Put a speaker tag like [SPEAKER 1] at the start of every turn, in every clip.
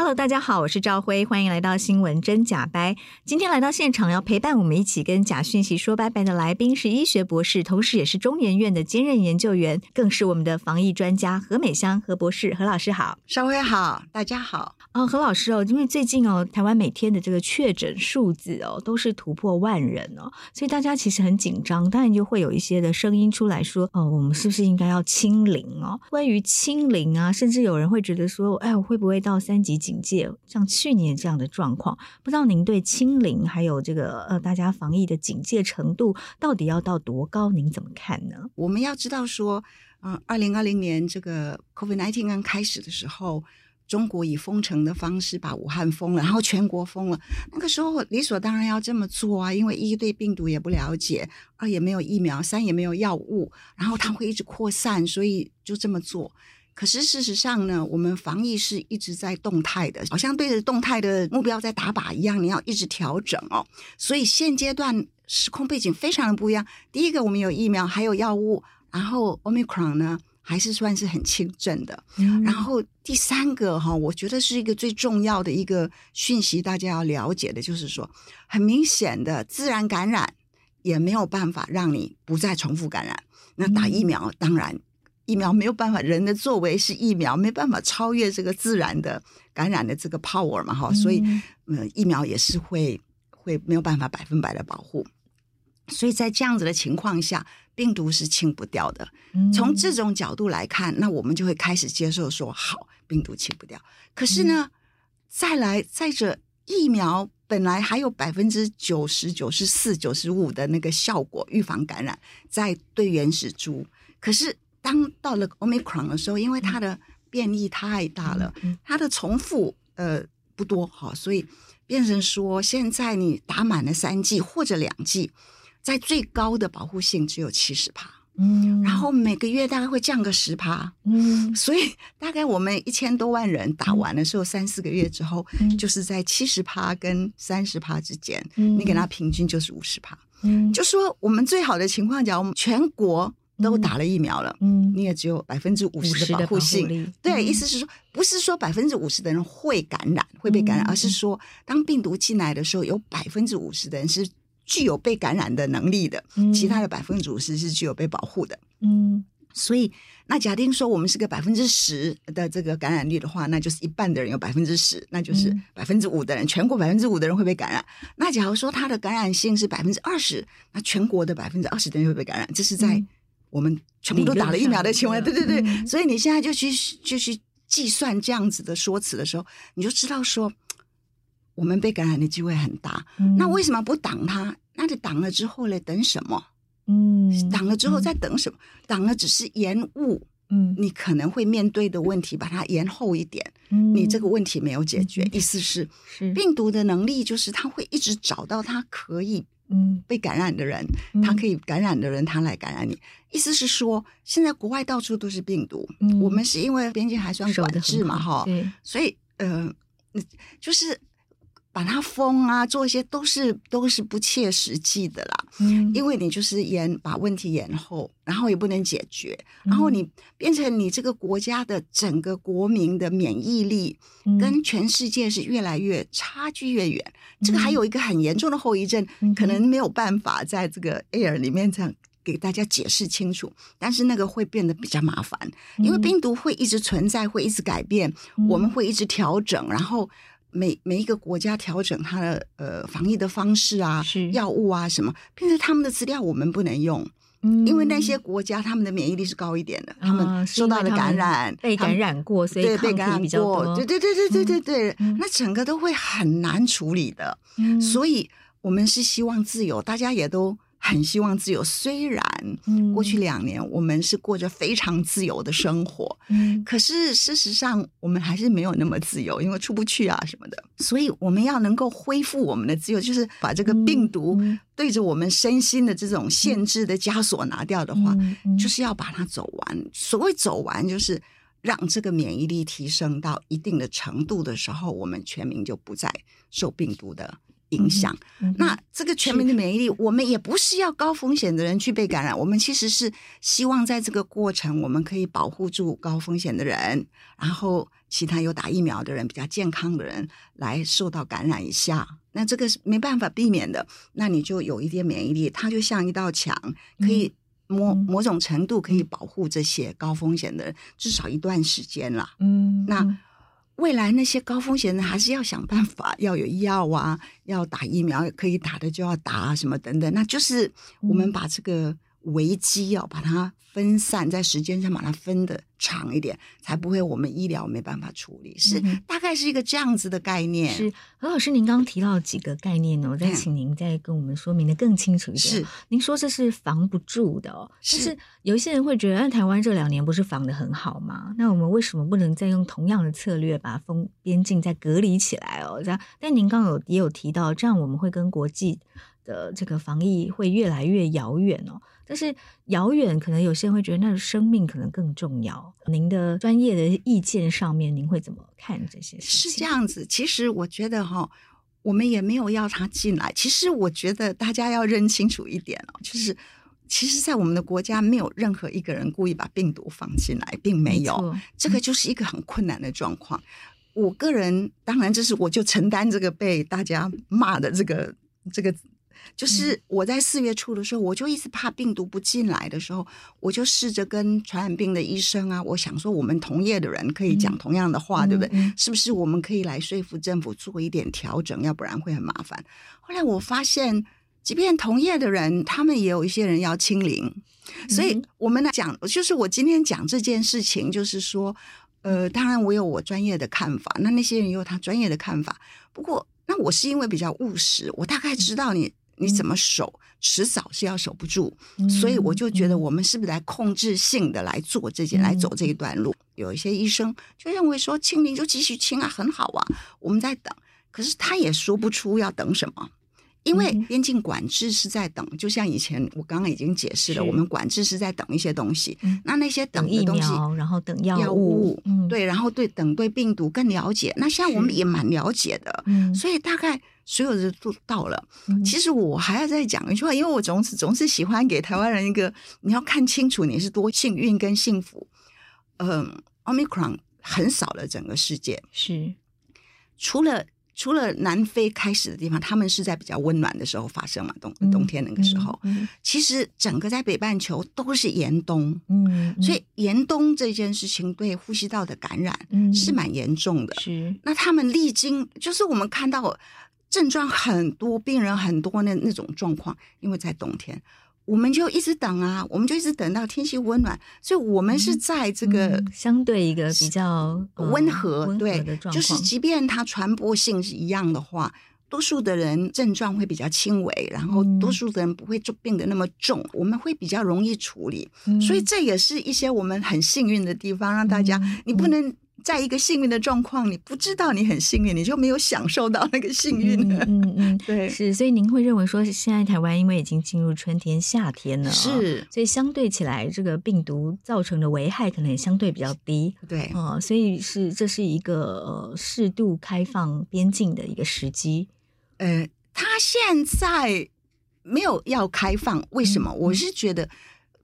[SPEAKER 1] Hello，大家好，我是赵辉，欢迎来到新闻真假掰。今天来到现场要陪伴我们一起跟假讯息说拜拜的来宾是医学博士，同时也是中研院的兼任研究员，更是我们的防疫专家何美香何博士。何老师好，
[SPEAKER 2] 赵辉好，大家好。
[SPEAKER 1] 哦，何老师哦，因为最近哦，台湾每天的这个确诊数字哦都是突破万人哦，所以大家其实很紧张，当然就会有一些的声音出来说，哦，我们是不是应该要清零哦？关于清零啊，甚至有人会觉得说，哎，我会不会到三级？警警戒，像去年这样的状况，不知道您对清零还有这个呃大家防疫的警戒程度到底要到多高？您怎么看呢？
[SPEAKER 2] 我们要知道说，嗯，二零二零年这个 COVID-19 刚开始的时候，中国以封城的方式把武汉封了，然后全国封了。那个时候理所当然要这么做啊，因为一对病毒也不了解，二也没有疫苗，三也没有药物，然后它会一直扩散，所以就这么做。可是事实上呢，我们防疫是一直在动态的，好像对着动态的目标在打靶一样，你要一直调整哦。所以现阶段时空背景非常的不一样。第一个，我们有疫苗，还有药物，然后 Omicron 呢还是算是很轻症的。嗯。然后第三个哈，我觉得是一个最重要的一个讯息，大家要了解的就是说，很明显的自然感染也没有办法让你不再重复感染。那打疫苗当然。疫苗没有办法，人的作为是疫苗，没办法超越这个自然的感染的这个 power 嘛，哈、嗯，所以，嗯，疫苗也是会会没有办法百分百的保护，所以在这样子的情况下，病毒是清不掉的。嗯、从这种角度来看，那我们就会开始接受说，好，病毒清不掉。可是呢，嗯、再来再者，疫苗本来还有百分之九十九十四、九十五的那个效果，预防感染，在对原始株，可是。当到了 Omicron 的时候，因为它的变异太大了，它的重复呃不多哈，所以变成说现在你打满了三剂或者两剂，在最高的保护性只有七十帕，嗯，然后每个月大概会降个十趴，嗯，所以大概我们一千多万人打完的时候，三四个月之后，就是在七十趴跟三十趴之间，你给他平均就是五十趴，嗯，就说我们最好的情况，讲我们全国。都打了疫苗了，嗯，你也只有百分之五十的保护性，护对，嗯、意思是说，不是说百分之五十的人会感染，会被感染，嗯、而是说，当病毒进来的时候，有百分之五十的人是具有被感染的能力的，嗯、其他的百分之五十是具有被保护的，嗯，所以那假定说我们是个百分之十的这个感染率的话，那就是一半的人有百分之十，那就是百分之五的人，全国百分之五的人会被感染。那假如说它的感染性是百分之二十，那全国的百分之二十的人会被感染，这是在。我们全部都打了疫苗的情况，对对对，嗯、所以你现在就去就去计算这样子的说辞的时候，你就知道说我们被感染的机会很大。嗯、那为什么不挡它？那你挡了之后呢？等什么？嗯，挡了之后再等什么？挡、嗯、了只是延误，嗯，你可能会面对的问题，把它延后一点，嗯，你这个问题没有解决。嗯、意思是，是病毒的能力就是它会一直找到它可以。嗯，被感染的人，他可以感染的人，它来感染你。意思是说，现在国外到处都是病毒，我们是因为边境还算管制嘛，哈，所以呃，就是把它封啊，做一些都是都是不切实际的啦。
[SPEAKER 1] 嗯，
[SPEAKER 2] 因为你就是延把问题延后，然后也不能解决，然后你变成你这个国家的整个国民的免疫力跟全世界是越来越差距越远。嗯、这个还有一个很严重的后遗症，
[SPEAKER 1] 嗯、
[SPEAKER 2] 可能没有办法在这个 air 里面这样给大家解释清楚，但是那个会变得比较麻烦，因为病毒会一直存在，会一直改变，
[SPEAKER 1] 嗯、
[SPEAKER 2] 我们会一直调整，然后。每每一个国家调整它的呃防疫的方式啊，
[SPEAKER 1] 是。
[SPEAKER 2] 药物啊什么，变成他们的资料我们不能用，
[SPEAKER 1] 嗯，
[SPEAKER 2] 因为那些国家他们的免疫力是高一点的，他们受到的感染
[SPEAKER 1] 被感染过，所以
[SPEAKER 2] 对被感染过，对对对对对对对，那整个都会很难处理的，所以我们是希望自由，大家也都。很希望自由，虽然过去两年我们是过着非常自由的生活，
[SPEAKER 1] 嗯，
[SPEAKER 2] 可是事实上我们还是没有那么自由，因为出不去啊什么的。所以我们要能够恢复我们的自由，就是把这个病毒对着我们身心的这种限制的枷锁拿掉的话，就是要把它走完。所谓走完，就是让这个免疫力提升到一定的程度的时候，我们全民就不再受病毒的影
[SPEAKER 1] 响，
[SPEAKER 2] 那这个全民的免疫力，我们也不是要高风险的人去被感染，我们其实是希望在这个过程，我们可以保护住高风险的人，然后其他有打疫苗的人、比较健康的人来受到感染一下。那这个是没办法避免的，那你就有一点免疫力，它就像一道墙，可以某某种程度可以保护这些高风险的人，至少一段时间了。
[SPEAKER 1] 嗯，
[SPEAKER 2] 那。未来那些高风险的还是要想办法，要有药啊，要打疫苗，可以打的就要打啊，什么等等。那就是我们把这个危机要把它分散在时间上，把它分得长一点，才不会我们医疗没办法处理。是大概是一个这样子的概念。
[SPEAKER 1] 是何老师，您刚刚提到几个概念呢？我再请您再跟我们说明的更清楚一点。
[SPEAKER 2] 是，
[SPEAKER 1] 您说这是防不住的哦，
[SPEAKER 2] 是
[SPEAKER 1] 但是有一些人会觉得，那台湾这两年不是防得很好吗？那我们为什么不能再用同样的策略把封边境再隔离起来哦？这样，但您刚刚有也有提到，这样我们会跟国际的这个防疫会越来越遥远哦。但是遥远，可能有些人会觉得那生命可能更重要。您的专业的意见上面，您会怎么看这些事情？
[SPEAKER 2] 是这样子，其实我觉得哈，我们也没有要他进来。其实我觉得大家要认清楚一点哦，就是其实，在我们的国家，没有任何一个人故意把病毒放进来，并没有。没。这个就是一个很困难的状况。我个人当然，这是我就承担这个被大家骂的这个这个。就是我在四月初的时候，我就一直怕病毒不进来的时候，我就试着跟传染病的医生啊，我想说我们同业的人可以讲同样的话，对不对？是不是我们可以来说服政府做一点调整，要不然会很麻烦。后来我发现，即便同业的人，他们也有一些人要清零，所以我们来讲，就是我今天讲这件事情，就是说，呃，当然我有我专业的看法，那那些人也有他专业的看法。不过，那我是因为比较务实，我大概知道你。你怎么守，迟早是要守不住，
[SPEAKER 1] 嗯、
[SPEAKER 2] 所以我就觉得我们是不是来控制性的来做这件，嗯、来走这一段路？有一些医生就认为说清零就继续清啊，很好啊，我们在等。可是他也说不出要等什么，因为边境管制是在等，就像以前我刚刚已经解释了，我们管制是在等一些东西。
[SPEAKER 1] 嗯、
[SPEAKER 2] 那那些等的东西，
[SPEAKER 1] 等疫苗，然后等药物，
[SPEAKER 2] 对，然后对等对病毒更了解。那现在我们也蛮了解的，
[SPEAKER 1] 嗯、
[SPEAKER 2] 所以大概。所有的都到了，
[SPEAKER 1] 嗯、
[SPEAKER 2] 其实我还要再讲一句话，因为我总是总是喜欢给台湾人一个，你要看清楚你是多幸运跟幸福。嗯，Omicron 横扫了整个世界，
[SPEAKER 1] 是
[SPEAKER 2] 除了除了南非开始的地方，他们是在比较温暖的时候发生嘛，冬冬天那个时候，
[SPEAKER 1] 嗯嗯嗯、
[SPEAKER 2] 其实整个在北半球都是严冬，
[SPEAKER 1] 嗯，嗯
[SPEAKER 2] 所以严冬这件事情对呼吸道的感染是蛮严重的。
[SPEAKER 1] 嗯、是，
[SPEAKER 2] 那他们历经，就是我们看到。症状很多，病人很多那那种状况，因为在冬天，我们就一直等啊，我们就一直等到天气温暖，所以我们是在这个、
[SPEAKER 1] 嗯、相对一个比较
[SPEAKER 2] 温和，
[SPEAKER 1] 温和对
[SPEAKER 2] 就是即便它传播性是一样的话，多数的人症状会比较轻微，然后多数的人不会就病得那么重，我们会比较容易处理，
[SPEAKER 1] 嗯、
[SPEAKER 2] 所以这也是一些我们很幸运的地方，让大家、
[SPEAKER 1] 嗯、
[SPEAKER 2] 你不能。在一个幸运的状况，你不知道你很幸运，你就没有享受到那个幸运了。
[SPEAKER 1] 嗯嗯，嗯
[SPEAKER 2] 对，
[SPEAKER 1] 是。所以您会认为说，现在台湾因为已经进入春天、夏天了，
[SPEAKER 2] 是，
[SPEAKER 1] 所以相对起来，这个病毒造成的危害可能也相对比较低。
[SPEAKER 2] 对，
[SPEAKER 1] 哦、呃，所以是这是一个呃适度开放边境的一个时机。
[SPEAKER 2] 呃，他现在没有要开放，为什么？嗯、我是觉得。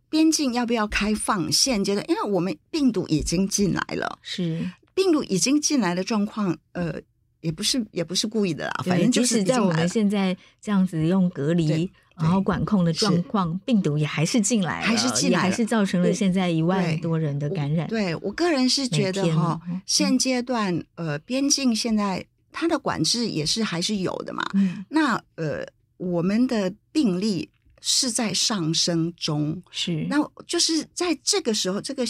[SPEAKER 2] 边境要不要开放？现阶段，因为我们病毒已经进来了，
[SPEAKER 1] 是
[SPEAKER 2] 病毒已经进来的状况，呃，也不是也不是故意的啦，反正就是
[SPEAKER 1] 在我们现在这样子用隔离然后管控的状况，病毒也还是进来了，
[SPEAKER 2] 还是进来，
[SPEAKER 1] 还是造成了现在一万多人的感染。
[SPEAKER 2] 对，我，对我个人是觉得哈，现阶段呃，边境现在它的管制也是还是有的嘛。嗯，那呃，我们的病例。是在上升中，
[SPEAKER 1] 是
[SPEAKER 2] 那就是在这个时候，这个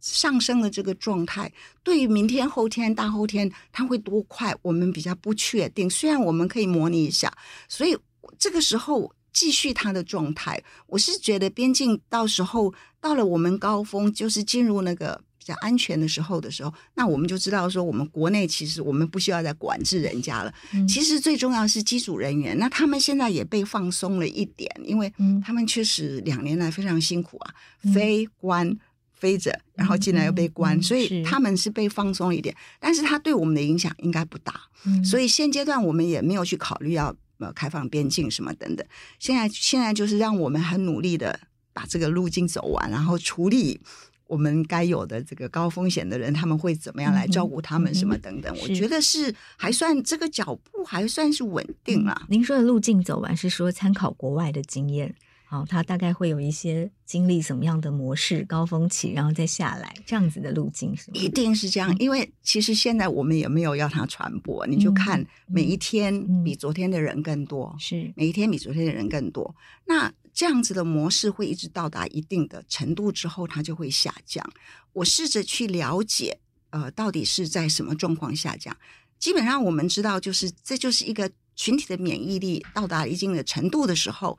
[SPEAKER 2] 上升的这个状态，对于明天、后天、大后天，它会多快，我们比较不确定。虽然我们可以模拟一下，所以这个时候继续它的状态，我是觉得边境到时候到了我们高峰，就是进入那个。在安全的时候的时候，那我们就知道说，我们国内其实我们不需要再管制人家了。嗯、其实最重要是机组人员，那他们现在也被放松了一点，因为他们确实两年来非常辛苦啊，嗯、飞关飞着，然后进来又被关，嗯、所以他们是被放松了一点。但是他对我们的影响应该不大，嗯、所以现阶段我们也没有去考虑要呃开放边境什么等等。现在现在就是让我们很努力的把这个路径走完，然后处理。我们该有的这个高风险的人，他们会怎么样来照顾他们？什么等等？嗯嗯、我觉得是还算这个脚步还算是稳定了、
[SPEAKER 1] 嗯。您说的路径走完是说参考国外的经验，好，他大概会有一些经历什么样的模式，高峰期然后再下来这样子的路径是吗？
[SPEAKER 2] 一定是这样，因为其实现在我们也没有要它传播，你就看每一天比昨天的人更多，是每一天比昨天的人更多。那这样子的模式会一直到达一定的程度之后，它就会下降。我试着去了解，呃，到底是在什么状况下降。基本上我们知道，就是这就是一个群体的免疫力到达一定的程度的时候，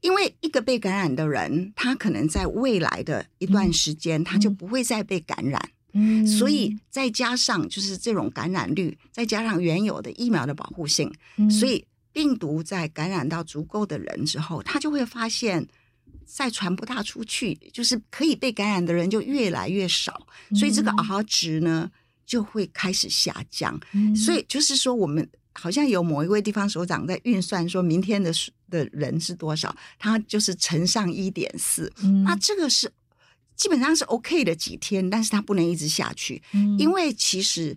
[SPEAKER 2] 因为一个被感染的人，他可能在未来的一段时间，他就不会再被感染。嗯，所以再加上就是这种感染率，再加上原有的疫苗的保护性，所以。病毒在感染到足够的人之后，他就会发现，再传不大出去，就是可以被感染的人就越来越少，所以这个 R 值呢就会开始下降。所以就是说，我们好像有某一位地方首长在运算，说明天的的人是多少，他就是乘上一点四。那这个是基本上是 OK 的几天，但是它不能一直下去，因为其实。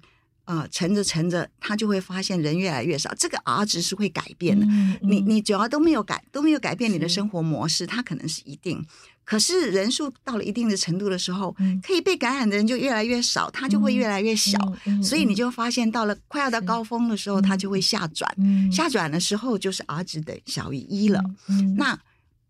[SPEAKER 2] 啊，乘着乘着，他就会发现人越来越少。这个 R 值是会改变的。嗯嗯、你你只要都没有改，都没有改变你的生活模式，它可能是一定。可是人数到了一定的程度的时候，嗯、可以被感染的人就越来越少，它就会越来越小。所以你就发现到了快要到高峰的时候，它就会下转。嗯、下转的时候就是 R 值等小于一了。那。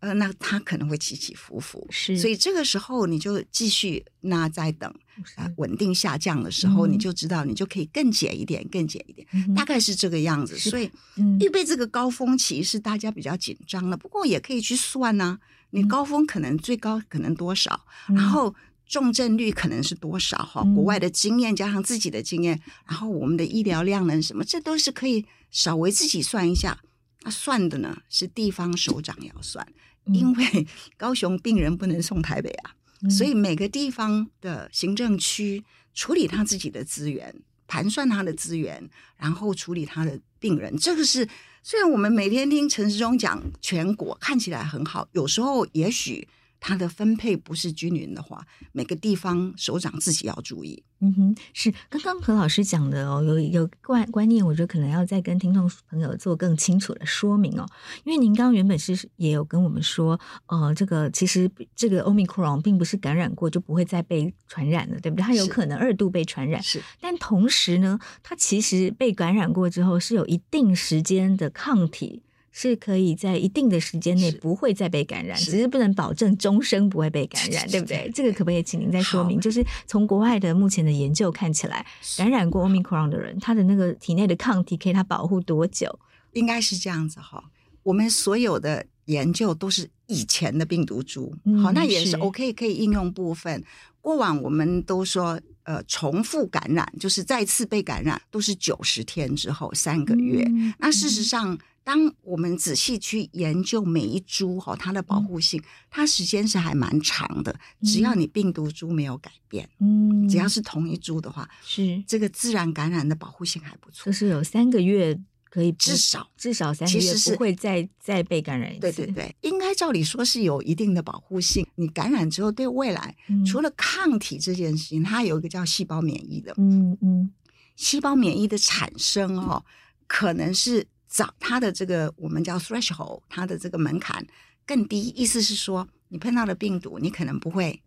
[SPEAKER 2] 呃，那它可能会起起伏伏，是，所以这个时候你就继续，那再等啊稳定下降的时候，嗯、你就知道你就可以更减一点，更减一点，嗯、大概是这个样子。所以，嗯、预备这个高峰期是大家比较紧张的，不过也可以去算呢、啊。你高峰可能最高可能多少，嗯、然后重症率可能是多少？哈、嗯，国外的经验加上自己的经验，然后我们的医疗量能什么，这都是可以稍微自己算一下。那算的呢是地方首长要算。因为 高雄病人不能送台北啊，嗯、所以每个地方的行政区处理他自己的资源，盘算他的资源，然后处理他的病人。这个是虽然我们每天听陈时中讲全国看起来很好，有时候也许。它的分配不是均匀的话，每个地方首长自己要注意。
[SPEAKER 1] 嗯哼，是刚刚何老师讲的哦，有有观观念，我觉得可能要再跟听众朋友做更清楚的说明哦。因为您刚刚原本是也有跟我们说，呃，这个其实这个 Omicron 并不是感染过就不会再被传染了，对不对？它有可能二度被传染，是。但同时呢，它其实被感染过之后是有一定时间的抗体。是可以在一定的时间内不会再被感染，是只是不能保证终生不会被感染，对不对？这个可不可以请您再说明？就是从国外的目前的研究看起来，感染过 Omicron 的人，他的那个体内的抗体可以他保护多久？
[SPEAKER 2] 应该是这样子哈。我们所有的研究都是以前的病毒株，嗯、好，那也是 OK 可以应用部分。过往我们都说。呃重复感染，就是再次被感染，都是九十天之后三个月。嗯、那事实上。当我们仔细去研究每一株哈，它的保护性，它时间是还蛮长的。只要你病毒株没有改变，嗯，只要是同一株的话，是这个自然感染的保护性还不错。
[SPEAKER 1] 就是有三个月可以，
[SPEAKER 2] 至少
[SPEAKER 1] 至少三个月不会再再被感染一次。
[SPEAKER 2] 对对对，应该照理说是有一定的保护性。你感染之后，对未来除了抗体这件事情，它有一个叫细胞免疫的，嗯嗯，细胞免疫的产生哦，可能是。早，它的这个我们叫 threshold，它的这个门槛更低，意思是说，你碰到的病毒，你可能不会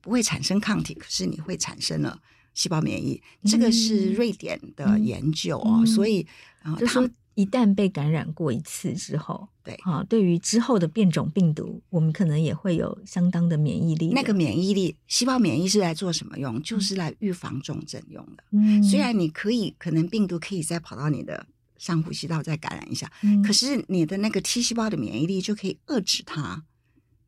[SPEAKER 2] 不会产生抗体，可是你会产生了细胞免疫。嗯、这个是瑞典的研究哦，嗯、所以，
[SPEAKER 1] 然后就说一旦被感染过一次之后，对啊，对于之后的变种病毒，我们可能也会有相当的免疫力。
[SPEAKER 2] 那个免疫力，细胞免疫是来做什么用？就是来预防重症用的。嗯，虽然你可以，可能病毒可以再跑到你的。上呼吸道再感染一下，嗯、可是你的那个 T 细胞的免疫力就可以遏制它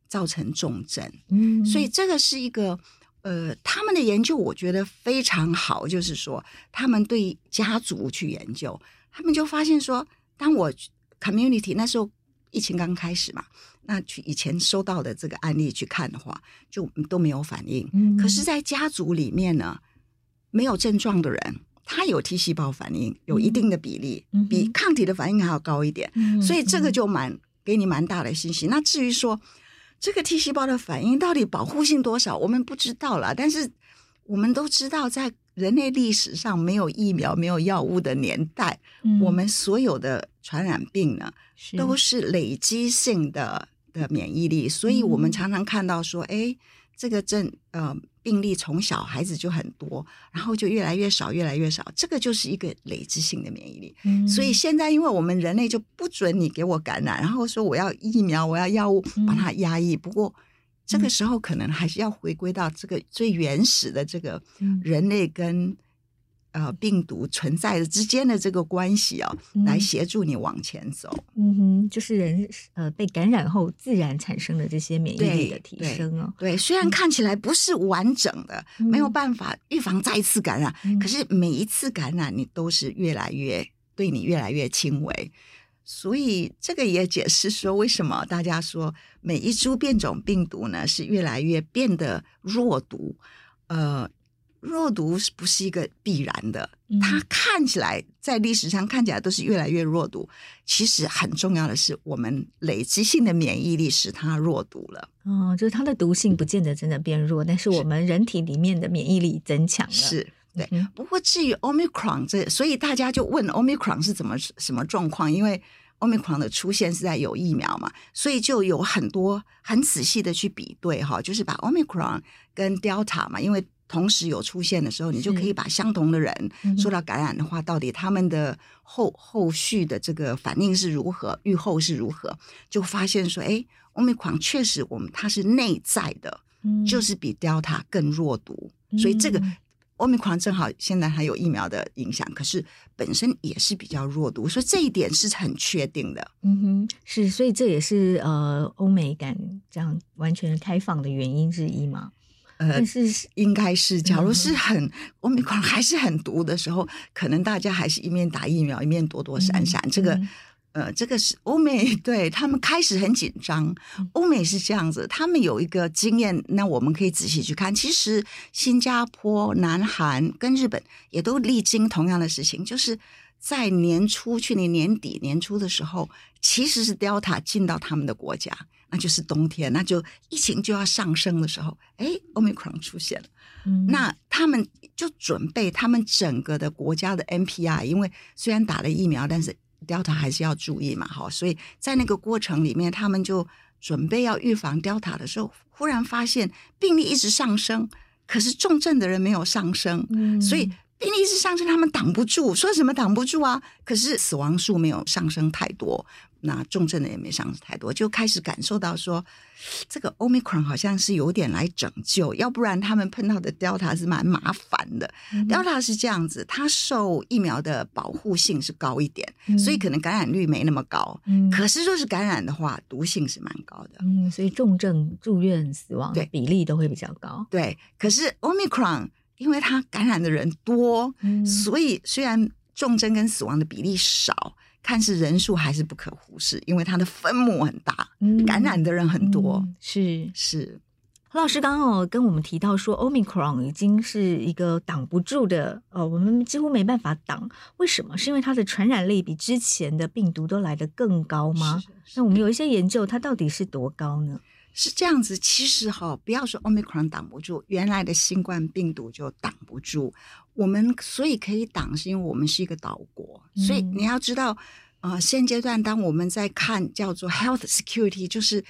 [SPEAKER 2] 造成重症。嗯，所以这个是一个呃，他们的研究我觉得非常好，就是说他们对家族去研究，他们就发现说，当我 community 那时候疫情刚开始嘛，那去以前收到的这个案例去看的话，就都没有反应。嗯，可是，在家族里面呢，没有症状的人。它有 T 细胞反应，有一定的比例，嗯、比抗体的反应还要高一点，嗯、所以这个就蛮给你蛮大的信心。嗯、那至于说这个 T 细胞的反应到底保护性多少，我们不知道了。但是我们都知道，在人类历史上没有疫苗、没有药物的年代，嗯、我们所有的传染病呢，是都是累积性的的免疫力。所以我们常常看到说，哎，这个症呃。病例从小孩子就很多，然后就越来越少，越来越少，这个就是一个累积性的免疫力。嗯，所以现在，因为我们人类就不准你给我感染，然后说我要疫苗，我要药物把它压抑。不过这个时候可能还是要回归到这个最原始的这个人类跟。呃，病毒存在的之间的这个关系哦，嗯、来协助你往前走。
[SPEAKER 1] 嗯哼，就是人呃被感染后自然产生的这些免疫力的提升哦。
[SPEAKER 2] 对，对，虽然看起来不是完整的，嗯、没有办法预防再次感染，嗯、可是每一次感染你都是越来越对你越来越轻微。所以这个也解释说，为什么大家说每一株变种病毒呢是越来越变得弱毒？呃。弱毒是不是一个必然的？它看起来在历史上看起来都是越来越弱毒。其实很重要的是，我们累积性的免疫力使它弱毒了。
[SPEAKER 1] 哦，就是它的毒性不见得真的变弱，但是我们人体里面的免疫力增强了。
[SPEAKER 2] 是，对。不过至于 Omicron 这，所以大家就问 Omicron 是怎么什么状况？因为 Omicron 的出现是在有疫苗嘛，所以就有很多很仔细的去比对哈，就是把 Omicron 跟 Delta 嘛，因为同时有出现的时候，你就可以把相同的人受到感染的话，到底他们的后后续的这个反应是如何，愈后是如何，就发现说，哎，Omicron 确实我们它是内在的，就是比 Delta 更弱毒，所以这个 Omicron 正好现在还有疫苗的影响，可是本身也是比较弱毒，所以这一点是很确定的。
[SPEAKER 1] 嗯哼，是，所以这也是呃欧美敢这样完全开放的原因之一吗？
[SPEAKER 2] 呃，是应该是，假如是很 Omicron 还是很毒的时候，可能大家还是一面打疫苗，一面躲躲闪闪。嗯、这个，呃，这个是欧美对他们开始很紧张。欧美是这样子，他们有一个经验，那我们可以仔细去看。其实新加坡、南韩跟日本也都历经同样的事情，就是在年初，去年年底年初的时候，其实是 Delta 进到他们的国家。那就是冬天，那就疫情就要上升的时候，哎，Omicron 出现了。嗯，那他们就准备他们整个的国家的 NPI，因为虽然打了疫苗，但是 Delta 还是要注意嘛，哈，所以在那个过程里面，他们就准备要预防 Delta 的时候，忽然发现病例一直上升，可是重症的人没有上升，嗯，所以。病例一直上升，他们挡不住，说什么挡不住啊？可是死亡数没有上升太多，那重症的也没上升太多，就开始感受到说，这个 Omicron 好像是有点来拯救，要不然他们碰到的 Delta 是蛮麻烦的。嗯、Delta 是这样子，它受疫苗的保护性是高一点，嗯、所以可能感染率没那么高。嗯、可是若是感染的话，毒性是蛮高的。
[SPEAKER 1] 嗯，所以重症住院死亡的比例都会比较高。
[SPEAKER 2] 对，可是 Omicron。因为它感染的人多，
[SPEAKER 1] 嗯
[SPEAKER 2] 所以虽然重症跟死亡的比例少，看似人数还是不可忽视，因为它的分母很大，
[SPEAKER 1] 嗯
[SPEAKER 2] 感染的人很多。
[SPEAKER 1] 嗯是
[SPEAKER 2] 是，
[SPEAKER 1] 何老师刚刚有跟我们提到说，Omicron 已经是一个挡不住的，呃，我们几乎没办法挡。为什么？是因为它的传染力比之前的病毒都来得更高
[SPEAKER 2] 吗？
[SPEAKER 1] 那我们有一些研究，它到底是多高呢？
[SPEAKER 2] 是这样子，其实哈，不要说 Omicron 挡不住，原来的新冠病毒就挡不住。我们所以可以挡，是因为我们是一个岛国。
[SPEAKER 1] 嗯
[SPEAKER 2] 所以你要知道，呃，现阶段当我们在看叫做 health security，就是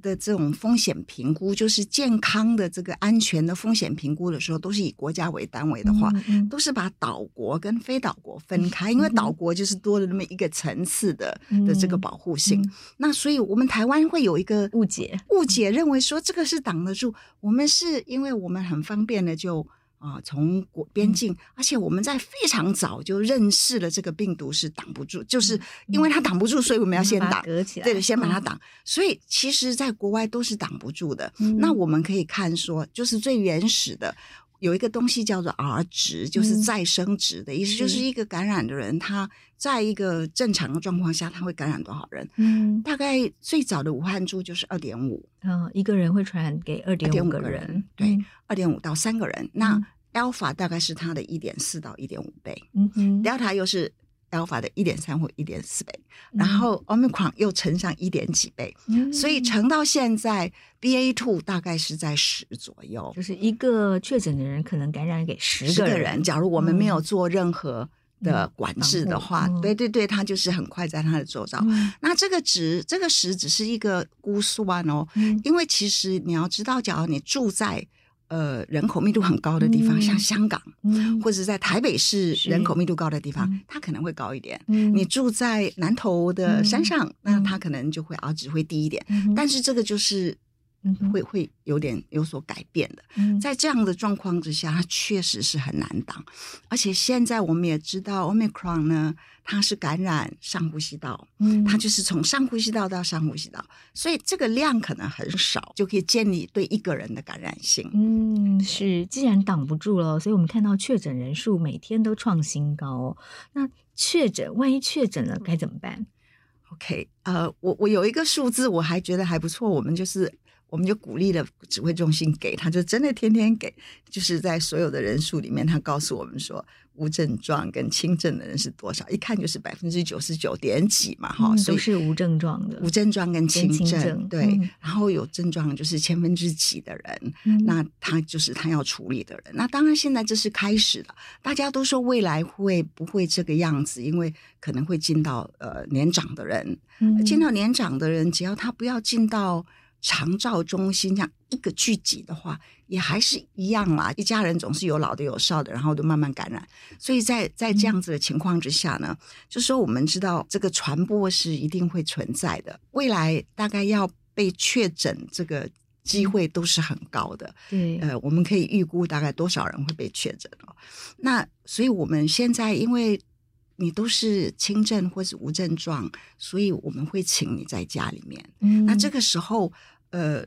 [SPEAKER 2] 的这种风险评估，就是健康的这个安全的风险评估的时候，都是以国家为单位的
[SPEAKER 1] 话，
[SPEAKER 2] 都是把岛国跟非岛国分开，因为岛国就是多了那么一个层次的
[SPEAKER 1] 嗯
[SPEAKER 2] 的这个保护性。
[SPEAKER 1] 嗯
[SPEAKER 2] 那所以我们台湾会有一个
[SPEAKER 1] 误解，
[SPEAKER 2] 误解，认为说这个是挡得住。我们是因为我们很方便的就啊、从国边境，而且我们在非常早就认识了这个病毒是挡不住，就是因为它挡不住，所以我们要先挡。
[SPEAKER 1] 隔起来，
[SPEAKER 2] 对，先把它
[SPEAKER 1] 嗯。
[SPEAKER 2] 挡。所以其实，在国外都是挡不住的。
[SPEAKER 1] 嗯
[SPEAKER 2] 那我们可以看说，就是最原始的有一个东西叫做 R 值，就是
[SPEAKER 1] 嗯
[SPEAKER 2] 再生值的意思，
[SPEAKER 1] 是
[SPEAKER 2] 就是一个感染的人，他在一个正常的状况下，他会感染多少人？
[SPEAKER 1] 嗯
[SPEAKER 2] 大概最早的武汉株就是二点五，
[SPEAKER 1] 嗯，一个人会传染给二点五
[SPEAKER 2] 2.5
[SPEAKER 1] 个
[SPEAKER 2] 个人
[SPEAKER 1] 人，
[SPEAKER 2] 对
[SPEAKER 1] 嗯
[SPEAKER 2] 二点五到三个人。那
[SPEAKER 1] 嗯
[SPEAKER 2] Alpha 大概是它的一点四到一点五倍
[SPEAKER 1] 嗯哼
[SPEAKER 2] ，，Delta 又是 Alpha 的一点三或一点四倍，
[SPEAKER 1] 嗯
[SPEAKER 2] 然后 Omicron 又乘上一点几倍。
[SPEAKER 1] 嗯
[SPEAKER 2] 所以乘到现在，BA two 大概是在十左右，
[SPEAKER 1] 就是一个确诊的人可能感染给十个人。
[SPEAKER 2] 假如我们没有做任何的
[SPEAKER 1] 嗯
[SPEAKER 2] 管制的
[SPEAKER 1] 话，
[SPEAKER 2] 对对对，它就是很快在它的周遭。
[SPEAKER 1] 嗯
[SPEAKER 2] 那这个值，这个十只是一个估算哦，
[SPEAKER 1] 嗯
[SPEAKER 2] 因为其实你要知道，假如你住在呃人口密度很高的地方，
[SPEAKER 1] 嗯。
[SPEAKER 2] 像香港
[SPEAKER 1] 嗯。
[SPEAKER 2] 或者在台北市人口密度高的地方
[SPEAKER 1] 嗯，
[SPEAKER 2] 它可能会高一点。
[SPEAKER 1] 嗯。
[SPEAKER 2] 你住在南投的山上，那它可能就会啊，只会低一点。
[SPEAKER 1] 嗯
[SPEAKER 2] 但是这个就是会会有点有所改变的。
[SPEAKER 1] 嗯
[SPEAKER 2] 在这样的状况之下，它确实是很难挡。而且现在我们也知道，Omicron 呢，它是感染上呼吸道，
[SPEAKER 1] 嗯
[SPEAKER 2] 它就是从上呼吸道到上呼吸道，所以这个量可能很少，就可以建立对一个人的感染性。
[SPEAKER 1] 嗯，是，既然挡不住了，所以我们看到确诊人数每天都创新高哦。那确诊，万一确诊了该怎么办
[SPEAKER 2] ？OK，呃，我我有一个数字，我还觉得还不错，我们就是。我们就鼓励了指挥中心给他，就真的天天给，就是在所有的人数里面，他告诉我们说无症状跟轻症的人是多少，一看就是百分之九十九点几嘛，哈、
[SPEAKER 1] 嗯
[SPEAKER 2] 所以
[SPEAKER 1] 都是无症状的，
[SPEAKER 2] 无症状跟
[SPEAKER 1] 轻
[SPEAKER 2] 症，
[SPEAKER 1] 症
[SPEAKER 2] 对，
[SPEAKER 1] 嗯。
[SPEAKER 2] 然后有症状就是千分之几的人，
[SPEAKER 1] 嗯。
[SPEAKER 2] 那他就是他要处理的人。那当然现在这是开始了，大家都说未来会不会这个样子，因为可能会进到呃年长的人，
[SPEAKER 1] 嗯。
[SPEAKER 2] 进到年长的人，只要他不要进到长照中心这样一个聚集的话，也还是一样啦。一家人总是有老的有少的，然后都慢慢感染。所以在在这样子的情况之下呢，就说我们知道这个传播是一定会存在的，未来大概要被确诊这个机会都是很高的。
[SPEAKER 1] 对，
[SPEAKER 2] 呃，我们可以预估大概多少人会被确诊哦。那所以我们现在因为你都是轻症或是无症状，所以我们会请你在家里面。
[SPEAKER 1] 嗯
[SPEAKER 2] 那这个时候，呃，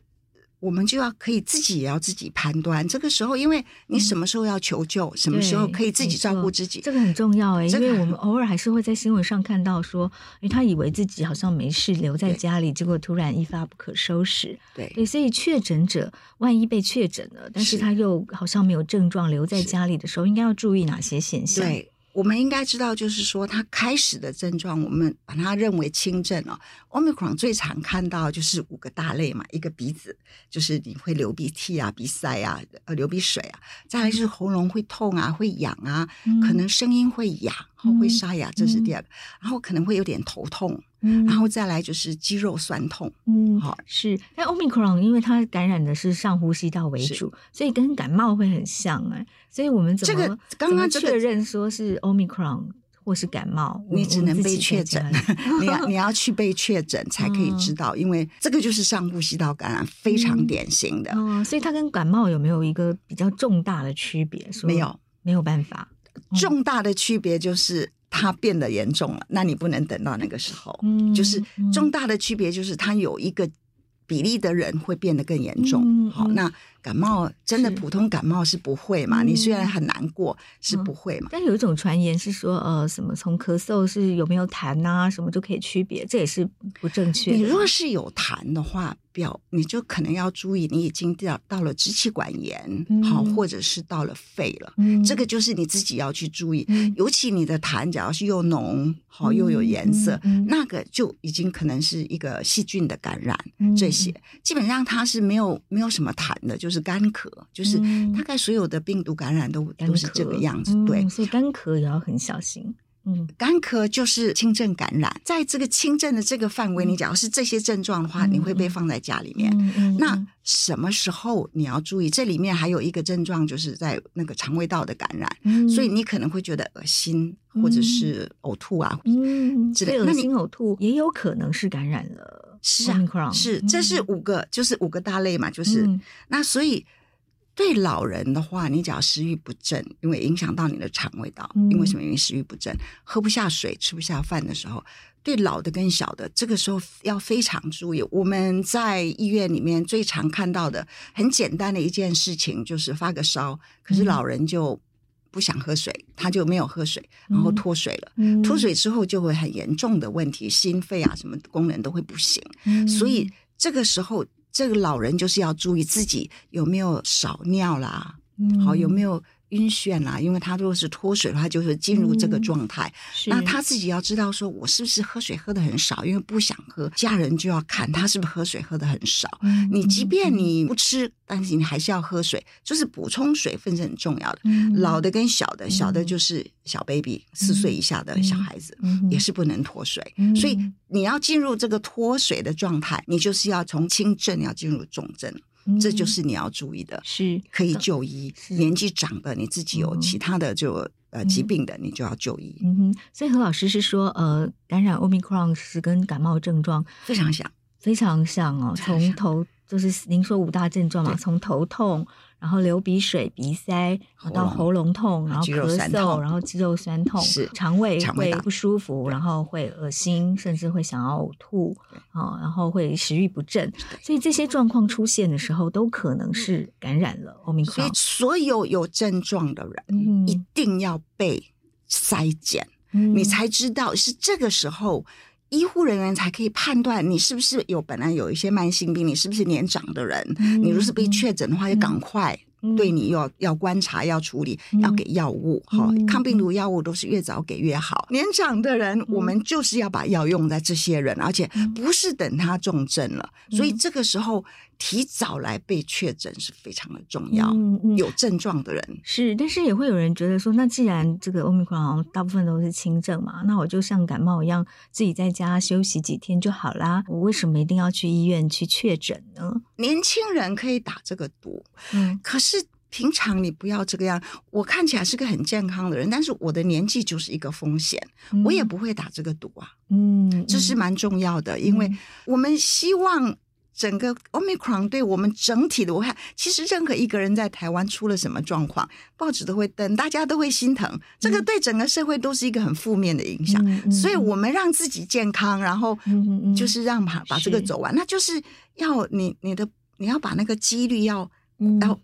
[SPEAKER 2] 我们就要可以自己也要自己判断。这个时候，因为你什么时候要求救，什么时候可以自己照顾自己，
[SPEAKER 1] 这个很重要哎，
[SPEAKER 2] 这个
[SPEAKER 1] 因为我们偶尔还是会在新闻上看到说，因为他以为自己好像没事，留在家里，结果突然一发不可收拾。
[SPEAKER 2] 对
[SPEAKER 1] 对，所以确诊者万一被确诊了，但是
[SPEAKER 2] 是
[SPEAKER 1] 他又好像没有症状，留在家里的时候，应该要注意哪些现象？，
[SPEAKER 2] 对。我们应该知道，就是说，他开始的症状，我们把它认为轻症哦。Omicron 最常看到就是五个大类嘛，一个鼻子，就是你会流鼻涕啊、鼻塞啊、呃流鼻水啊；再来就是喉咙会痛啊、会痒啊，
[SPEAKER 1] 嗯
[SPEAKER 2] 可能声音会哑、
[SPEAKER 1] 嗯
[SPEAKER 2] 会沙哑，这是第二个。然后可能会有点头痛，
[SPEAKER 1] 嗯
[SPEAKER 2] 然后再来就是肌肉酸痛。
[SPEAKER 1] 嗯
[SPEAKER 2] 好，
[SPEAKER 1] 是。但 Omicron 因为它感染的是上呼吸道为主，所以跟感冒会很像哎。所以我们怎
[SPEAKER 2] 么这个
[SPEAKER 1] 刚刚确认说是 Omicron 或是感冒？
[SPEAKER 2] 你只能被
[SPEAKER 1] 确诊
[SPEAKER 2] 你要 你要去被确诊才可以知道，因为这个就是上呼吸道感染非常典型的。
[SPEAKER 1] 哦，所以它跟感冒有没有一个比较重大的区别？说
[SPEAKER 2] 没有，
[SPEAKER 1] 没有办法。
[SPEAKER 2] 重大的区别就是它变得严重了，那你不能等到那个时候。
[SPEAKER 1] 嗯
[SPEAKER 2] 就是重大的区别就是它有一个比例的人会变得更严重。好，那感冒真的普通感冒是不会嘛？
[SPEAKER 1] 嗯、
[SPEAKER 2] 你虽然很难过，是不会嘛？
[SPEAKER 1] 但有一种传言是说，呃，什么从咳嗽是有没有痰啊，什么就可以区别，这也是不正确。
[SPEAKER 2] 你若是有痰的话，表你就可能要注意，你已经到到了支气管炎，好、嗯，或者是到了肺了、嗯，这个就是你自己要去注意。嗯、尤其你的痰，只要是又浓，好又有颜色、那个就已经可能是一个细菌的感染。嗯、这些基本上它是没有没有什么痰的，就是干咳，就是大概所有的病毒感染都、嗯、都是这个样子。对，
[SPEAKER 1] 嗯、所以干咳也要很小心。
[SPEAKER 2] 嗯，干咳就是轻症感染，在这个轻症的这个范围，你假如是这些症状的话，嗯、你会被放在家里面。那什么时候你要注意？这里面还有一个症状，就是在那个肠胃道的感染，嗯、所以你可能会觉得恶心，或者是呕吐啊，
[SPEAKER 1] 嗯，之类的。恶心呕吐也有可能是感染了，
[SPEAKER 2] 是啊，是，这是五个，就是五个大类嘛，就是、嗯、那所以。对老人的话，你只要食欲不振，因为影响到你的肠胃道，嗯、因为什么？因为食欲不振，喝不下水，吃不下饭的时候，对老的跟小的，这个时候要非常注意。我们在医院里面最常看到的很简单的一件事情，就是发个烧，可是老人就不想喝水，嗯、他就没有喝水，然后脱水了。嗯、脱水之后就会很严重的问题，心肺啊什么功能都会不行。嗯、所以这个时候。这个老人就是要注意自己有没有少尿啦，嗯、好有没有晕眩啦，因为他如果是脱水的话，就是进入这个状态。嗯、那他自己要知道，说我是不是喝水喝的很少，因为不想喝，家人就要看他是不是喝水喝的很少。嗯、你即便你不吃，但是你还是要喝水，就是补充水分是很重要的。嗯、老的跟小的，小的就是小 baby，四岁以下的小孩子、嗯、也是不能脱水，嗯、所以你要进入这个脱水的状态，你就是要从轻症要进入重症。这就是你要注意的，
[SPEAKER 1] 是
[SPEAKER 2] 可以就医。年纪长的，你自己有其他的就、嗯、呃疾病的，你就要就医。
[SPEAKER 1] 嗯哼，所以何老师是说，呃，感染 Omicron 是跟感冒症状
[SPEAKER 2] 非常像，
[SPEAKER 1] 非常像哦。从头就是您说五大症状嘛，从头痛。然后流鼻水、鼻塞，到喉咙痛，然后咳嗽，然后肌肉酸痛，是肠胃会不舒服，然后会恶心，甚至会想要呕吐，啊，然后会食欲不振，所以这些状况出现的时候，都可能是感染了 Omicron。
[SPEAKER 2] 所以所有有症状的人一定要被筛检，嗯，你才知道是这个时候。医护人员才可以判断你是不是有本来有一些慢性病，你是不是年长的人。嗯、你如果是被确诊的话，要赶快对你要要观察、要处理、嗯、要给药物。哈、嗯，抗病毒药物都是越早给越好。年长的人，我们就是要把药用在这些人，而且不是等他重症了。所以这个时候。提早来被确诊是非常的重要。嗯嗯，有症状的人
[SPEAKER 1] 是，但是也会有人觉得说，那既然这个 Omicron 大部分都是轻症嘛，那我就像感冒一样，自己在家休息几天就好啦。我为什么一定要去医院去确诊呢？
[SPEAKER 2] 年轻人可以打这个毒，嗯，可是平常你不要这个样。我看起来是个很健康的人，但是我的年纪就是一个风险，嗯，我也不会打这个赌啊。嗯，这是蛮重要的，因为我们希望。整个 Omicron 对我们整体的，我看其实任何一个人在台湾出了什么状况，报纸都会登，大家都会心疼。这个对整个社会都是一个很负面的影响。嗯、所以，我们让自己健康，然后就是让把把这个走完，那就是要你你的你要把那个几率要、嗯、要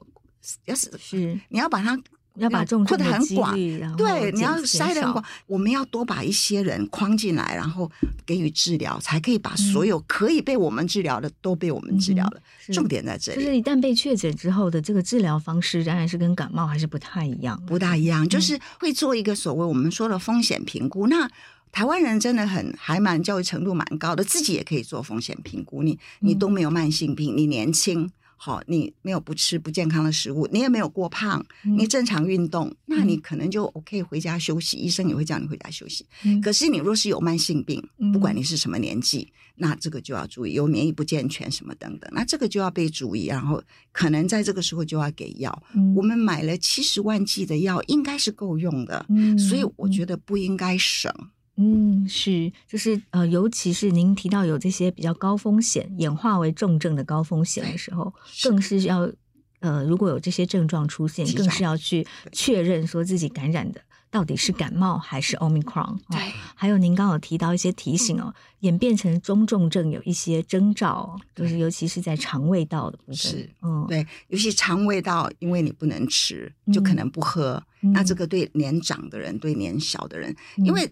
[SPEAKER 2] 要是是你要把它。
[SPEAKER 1] 要把重扩得
[SPEAKER 2] 很广，对，你要筛得很广。我们要多把一些人框进来，然后给予治疗，才可以把所有可以被我们治疗的都被我们治疗了。嗯、重点在这里，
[SPEAKER 1] 就是一旦被确诊之后的这个治疗方式，仍然是跟感冒还是不太一样，
[SPEAKER 2] 不大一样。就是会做一个所谓我们说的风险评估。嗯、那台湾人真的很还蛮教育程度蛮高的，自己也可以做风险评估。你你都没有慢性病，你年轻。好，你没有不吃不健康的食物，你也没有过胖，嗯、你正常运动，那你可能就 OK 回家休息。嗯、医生也会叫你回家休息。嗯、可是你若是有慢性病，嗯、不管你是什么年纪，那这个就要注意，有免疫不健全什么等等，那这个就要被注意，然后可能在这个时候就要给药。嗯、我们买了七十万剂的药，应该是够用的，嗯、所以我觉得不应该省。
[SPEAKER 1] 嗯，是，就是呃，尤其是您提到有这些比较高风险演化为重症的高风险的时候，更是要呃，如果有这些症状出现，更是要去确认说自己感染的到底是感冒还是 Omicron。
[SPEAKER 2] 对，
[SPEAKER 1] 还有您刚刚有提到一些提醒哦，演变成中重症有一些征兆，就是尤其是在肠胃道的部分。
[SPEAKER 2] 是，
[SPEAKER 1] 嗯，
[SPEAKER 2] 对，尤其肠胃道，因为你不能吃，就可能不喝。那这个对年长的人，对年小的人，因为。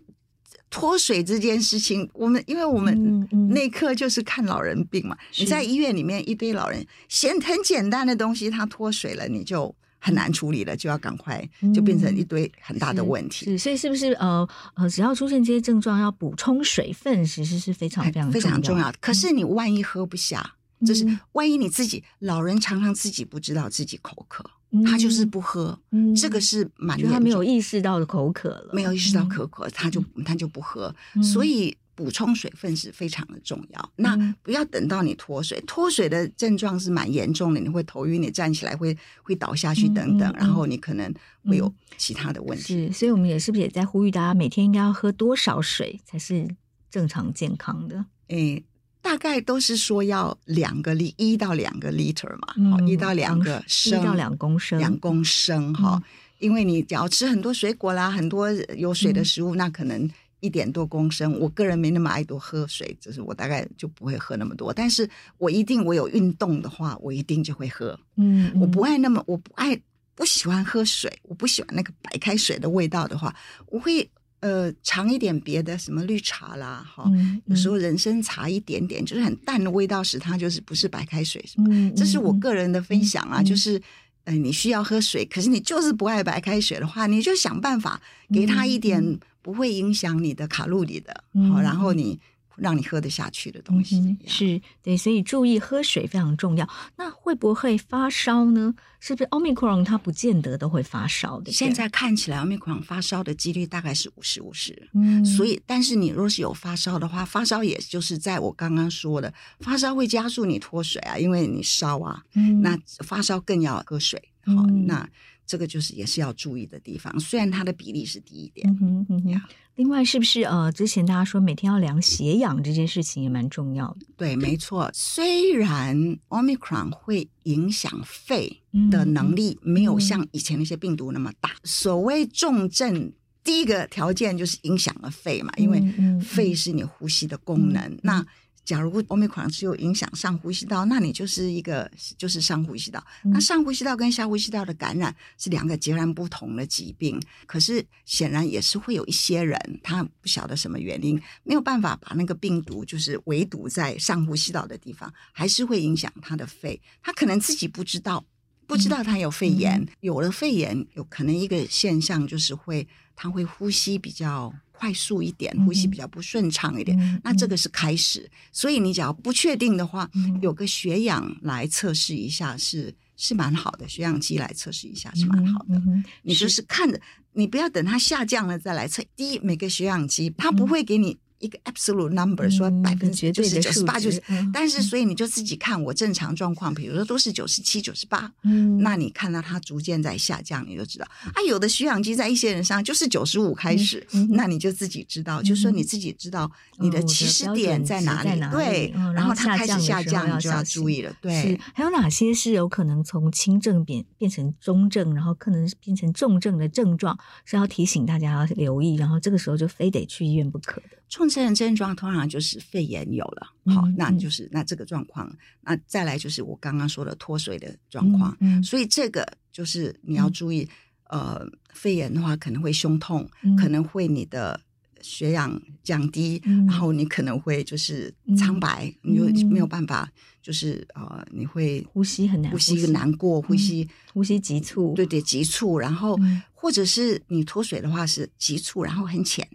[SPEAKER 2] 脱水这件事情，我们因为我们内科就是看老人病嘛，你在医院里面一堆老人，嫌很简单的东西，他脱水了，你就很难处理了，就要赶快就变成一堆很大的问题。
[SPEAKER 1] 是，所以是不是呃呃，只要出现这些症状，要补充水分，其实是非常非常
[SPEAKER 2] 非常重要的。可是你万一喝不下，就是万一你自己老人常常自己不知道自己口渴。他就是不喝，嗯、这个是蛮
[SPEAKER 1] 他没有意识到的口渴了，
[SPEAKER 2] 没有意识到口渴，他就他就不喝。嗯、所以补充水分是非常的重要。嗯、那不要等到你脱水，脱水的症状是蛮严重的，你会头晕，你站起来会会倒下去等等，嗯、然后你可能会有其他的问题。
[SPEAKER 1] 是，所以我们也是不是也在呼吁大家每天应该要喝多少水才是正常健康的？
[SPEAKER 2] 诶。大概都是说要两个粒，一到两个 liter 嘛，好，一到两个升，
[SPEAKER 1] 一到两公升，
[SPEAKER 2] 两公升哈。因为你只要吃很多水果啦，很多有水的食物，那可能一点多公升。我个人没那么爱多喝水，就是我大概就不会喝那么多。但是我一定，我有运动的话，我一定就会喝。嗯，我不爱那么，我不爱，不喜欢喝水，我不喜欢那个白开水的味道的话，我会。呃，尝一点别的，什么绿茶啦，哈、有时候人参茶一点点，就是很淡的味道，使它就是不是白开水，什么，嗯、这是我个人的分享啊。嗯、就是，呃，你需要喝水，可是你就是不爱白开水的话，你就想办法给它一点不会影响你的卡路里的，好、嗯，然后你。让你喝得下去的东西、嗯、
[SPEAKER 1] 是对，所以注意喝水非常重要。那会不会发烧呢？是不是 Omicron 它不见得都会发烧的？
[SPEAKER 2] 现在看起来 Omicron 发烧的几率大概是五十五十。嗯，所以但是你若是有发烧的话，发烧也就是在我刚刚说的，发烧会加速你脱水啊，因为你烧啊。嗯，那发烧更要喝水。好，嗯、那。这个就是也是要注意的地方，虽然它的比例是低一点。嗯哼嗯哼。
[SPEAKER 1] 另外，是不是呃，之前大家说每天要量血氧这件事情也蛮重要的？
[SPEAKER 2] 对，没错。虽然 Omicron 会影响肺的能力，没有像以前那些病毒那么大。嗯、所谓重症，第一个条件就是影响了肺嘛，因为肺是你呼吸的功能。嗯嗯、那假如 Omicron 只有影响上呼吸道，那你就是一个就是上呼吸道。嗯、那上呼吸道跟下呼吸道的感染是两个截然不同的疾病。可是显然也是会有一些人，他不晓得什么原因，没有办法把那个病毒就是围堵在上呼吸道的地方，还是会影响他的肺。他可能自己不知道，不知道他有肺炎。嗯、有了肺炎，有可能一个现象就是会他会呼吸比较。快速一点，呼吸比较不顺畅一点，嗯、那这个是开始。所以你只要不确定的话，嗯、有个血氧来测试一下是是蛮好的，血氧机来测试一下是蛮好的。嗯嗯、你就是看着，你不要等它下降了再来测。第一，每个血氧机它不会给你。一个 absolute number 说百分之就是九十八，就是，但是所以你就自己看我正常状况，比如说都是九十七、九十八，嗯，那你看到它逐渐在下降，你就知道啊，有的血氧机在一些人上就是九十五开始，那你就自己知道，就是说你自己知知道你的起始点在哪里，对，然后它开始下降，你就要注意了，对。
[SPEAKER 1] 还有哪些是有可能从轻症变变成中症，然后可能变成重症的症状，是要提醒大家要留意，然后这个时候就非得去医院不可的。
[SPEAKER 2] 重症症状通常就是肺炎有了，好，那就是那这个状况，那再来就是我刚刚说的脱水的状况，嗯，所以这个就是你要注意，呃，肺炎的话可能会胸痛，可能会你的血氧降低，然后你可能会就是苍白，你就没有办法，就是呃，你会
[SPEAKER 1] 呼吸很难，
[SPEAKER 2] 呼吸难过，呼吸
[SPEAKER 1] 呼吸急促，
[SPEAKER 2] 对对，急促，然后或者是你脱水的话是急促，然后很浅。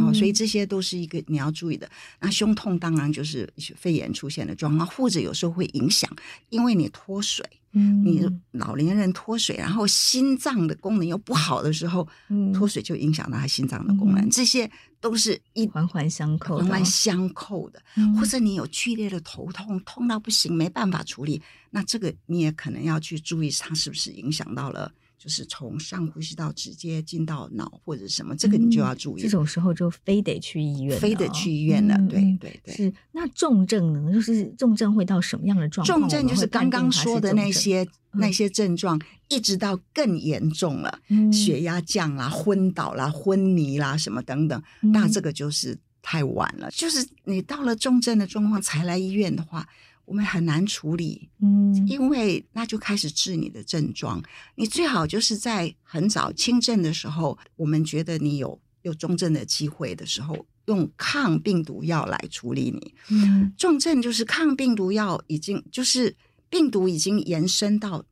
[SPEAKER 2] 哦，所以这些都是一个你要注意的。那胸痛当然就是肺炎出现的状况，或者有时候会影响，因为你脱水，嗯，你老年人脱水，然后心脏的功能又不好的时候，嗯，脱水就影响到他心脏的功能，这些都是一
[SPEAKER 1] 环环相扣，
[SPEAKER 2] 环环相扣的。或者你有剧烈的头痛，痛到不行，没办法处理，那这个你也可能要去注意，它是不是影响到了。就是从上呼吸道直接进到脑或者什么，这个你就要注意。
[SPEAKER 1] 嗯、这种时候就非得去医院，
[SPEAKER 2] 非得去医院了。嗯、对对对。
[SPEAKER 1] 是那重症呢？就是重症会到什么样的状况？
[SPEAKER 2] 重症就是刚刚说的那些那些症状，一直到更严重了，嗯、血压降啦、昏倒啦、昏迷啦什么等等，嗯、那这个就是太晚了。就是你到了重症的状况才来医院的话。我们很难处理，嗯，因为那就开始治你的症状。你最好就是在很早轻症的时候，我们觉得你有有重症的机会的时候，用抗病毒药来处理你。嗯，重症就是抗病毒药已经就是病毒已经延伸到。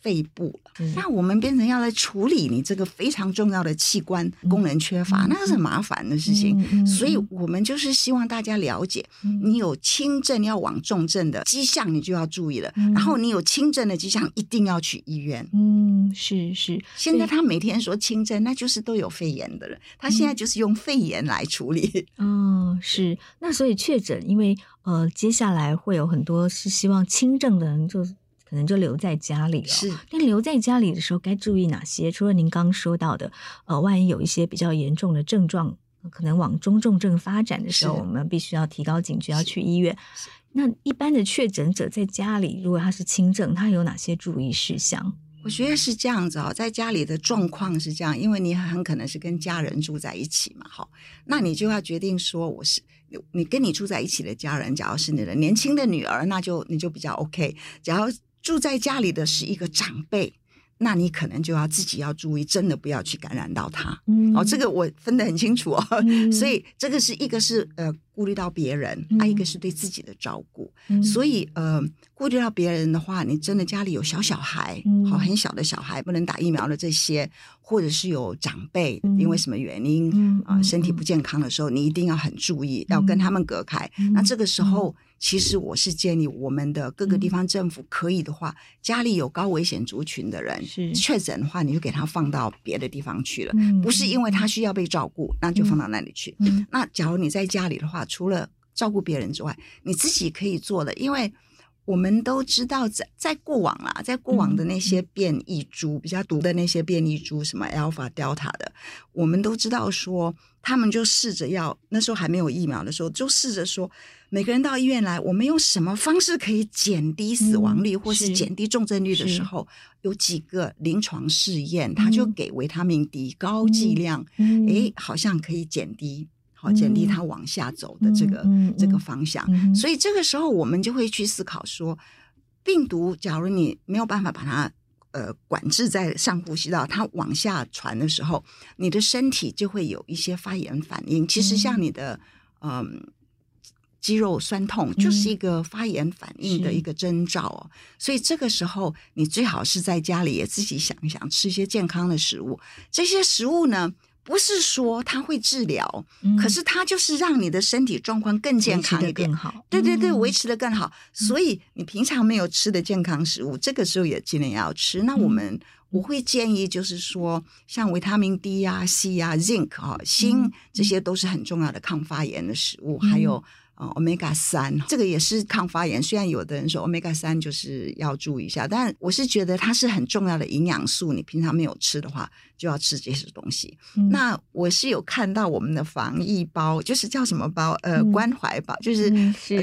[SPEAKER 2] 肺部，嗯、那我们变成要来处理你这个非常重要的器官功能缺乏，嗯、那是很麻烦的事情。所以我们就是希望大家了解，嗯、你有轻症要往重症的迹象，你就要注意了。嗯、然后你有轻症的迹象，一定要去医院。
[SPEAKER 1] 嗯，是是。
[SPEAKER 2] 现在他每天说轻症，那就是都有肺炎的人，他现在就是用肺炎来处理。
[SPEAKER 1] 嗯，是。那所以确诊，因为呃，接下来会有很多是希望轻症的人就。可能就留在家里了。是，那留在家里的时候该注意哪些？除了您刚刚说到的，呃，万一有一些比较严重的症状，可能往中重症发展的时候，我们必须要提高警觉，要去医院。那一般的确诊者在家里，如果他是轻症，他有哪些注意事项？
[SPEAKER 2] 我觉得是这样子哦，在家里的状况是这样，因为你很可能是跟家人住在一起嘛，好，那你就要决定说，我是你跟你住在一起的家人，假如是你的年轻的女儿，那就你就比较 OK，假如。住在家里的是一个长辈，那你可能就要自己要注意，真的不要去感染到他。嗯，哦，这个我分得很清楚哦。嗯，所以这个是一个是呃顾虑到别人，还、嗯、一个是对自己的照顾。嗯，所以呃顾虑到别人的话，你真的家里有小小孩，好、嗯、很小的小孩不能打疫苗的这些，或者是有长辈，嗯、因为什么原因啊、呃、身体不健康的时候，你一定要很注意，要跟他们隔开。嗯、那这个时候。嗯其实我是建议我们的各个地方政府可以的话，嗯、家里有高危险族群的人是。确诊的话，你就给他放到别的地方去了，嗯、不是因为他需要被照顾，那就放到那里去。嗯、那假如你在家里的话，除了照顾别人之外，你自己可以做的，因为我们都知道在，在在过往啦，在过往的那些。变异株、嗯、比较毒的那些变异株，什么 Alpha、Delta 的，我们都知道说，他们就试着要那时候还没有疫苗的时候，就试着说。每个人到医院来，我们用什么方式可以减低死亡率，或是减低重症率的时候，有几个临床试验，他就给维他命 D 高剂量，诶，好像可以减低，好减低它往下走的这个这个方向。所以这个时候，我们就会去思考说，病毒，假如你没有办法把它呃管制在上呼吸道，它往下传的时候，你的身体就会有一些发炎反应。其实像你的嗯。肌肉酸痛就是一个发炎反应的一个征兆哦，所以这个时候你最好是在家里也自己想一想，吃一些健康的食物。这些食物呢，不是说它会治疗，可是它就是让你的身体状况更健康一点，好，对对对，维持的更好。所以你平常没有吃的健康食物，这个时候也尽量要吃。那我们我会建议就是说，像维他命 D 啊、C 啊、Zinc 啊、锌，这些都是很重要的抗发炎的食物，还有。哦，Omega 三这个也是抗发炎。虽然有的人说 Omega 三就是要注意一下，但我是觉得它是很重要的营养素。你平常没有吃的话，就要吃这些东西。嗯、那我是有看到我们的防疫包，就是叫什么包？呃，嗯、关怀包，就是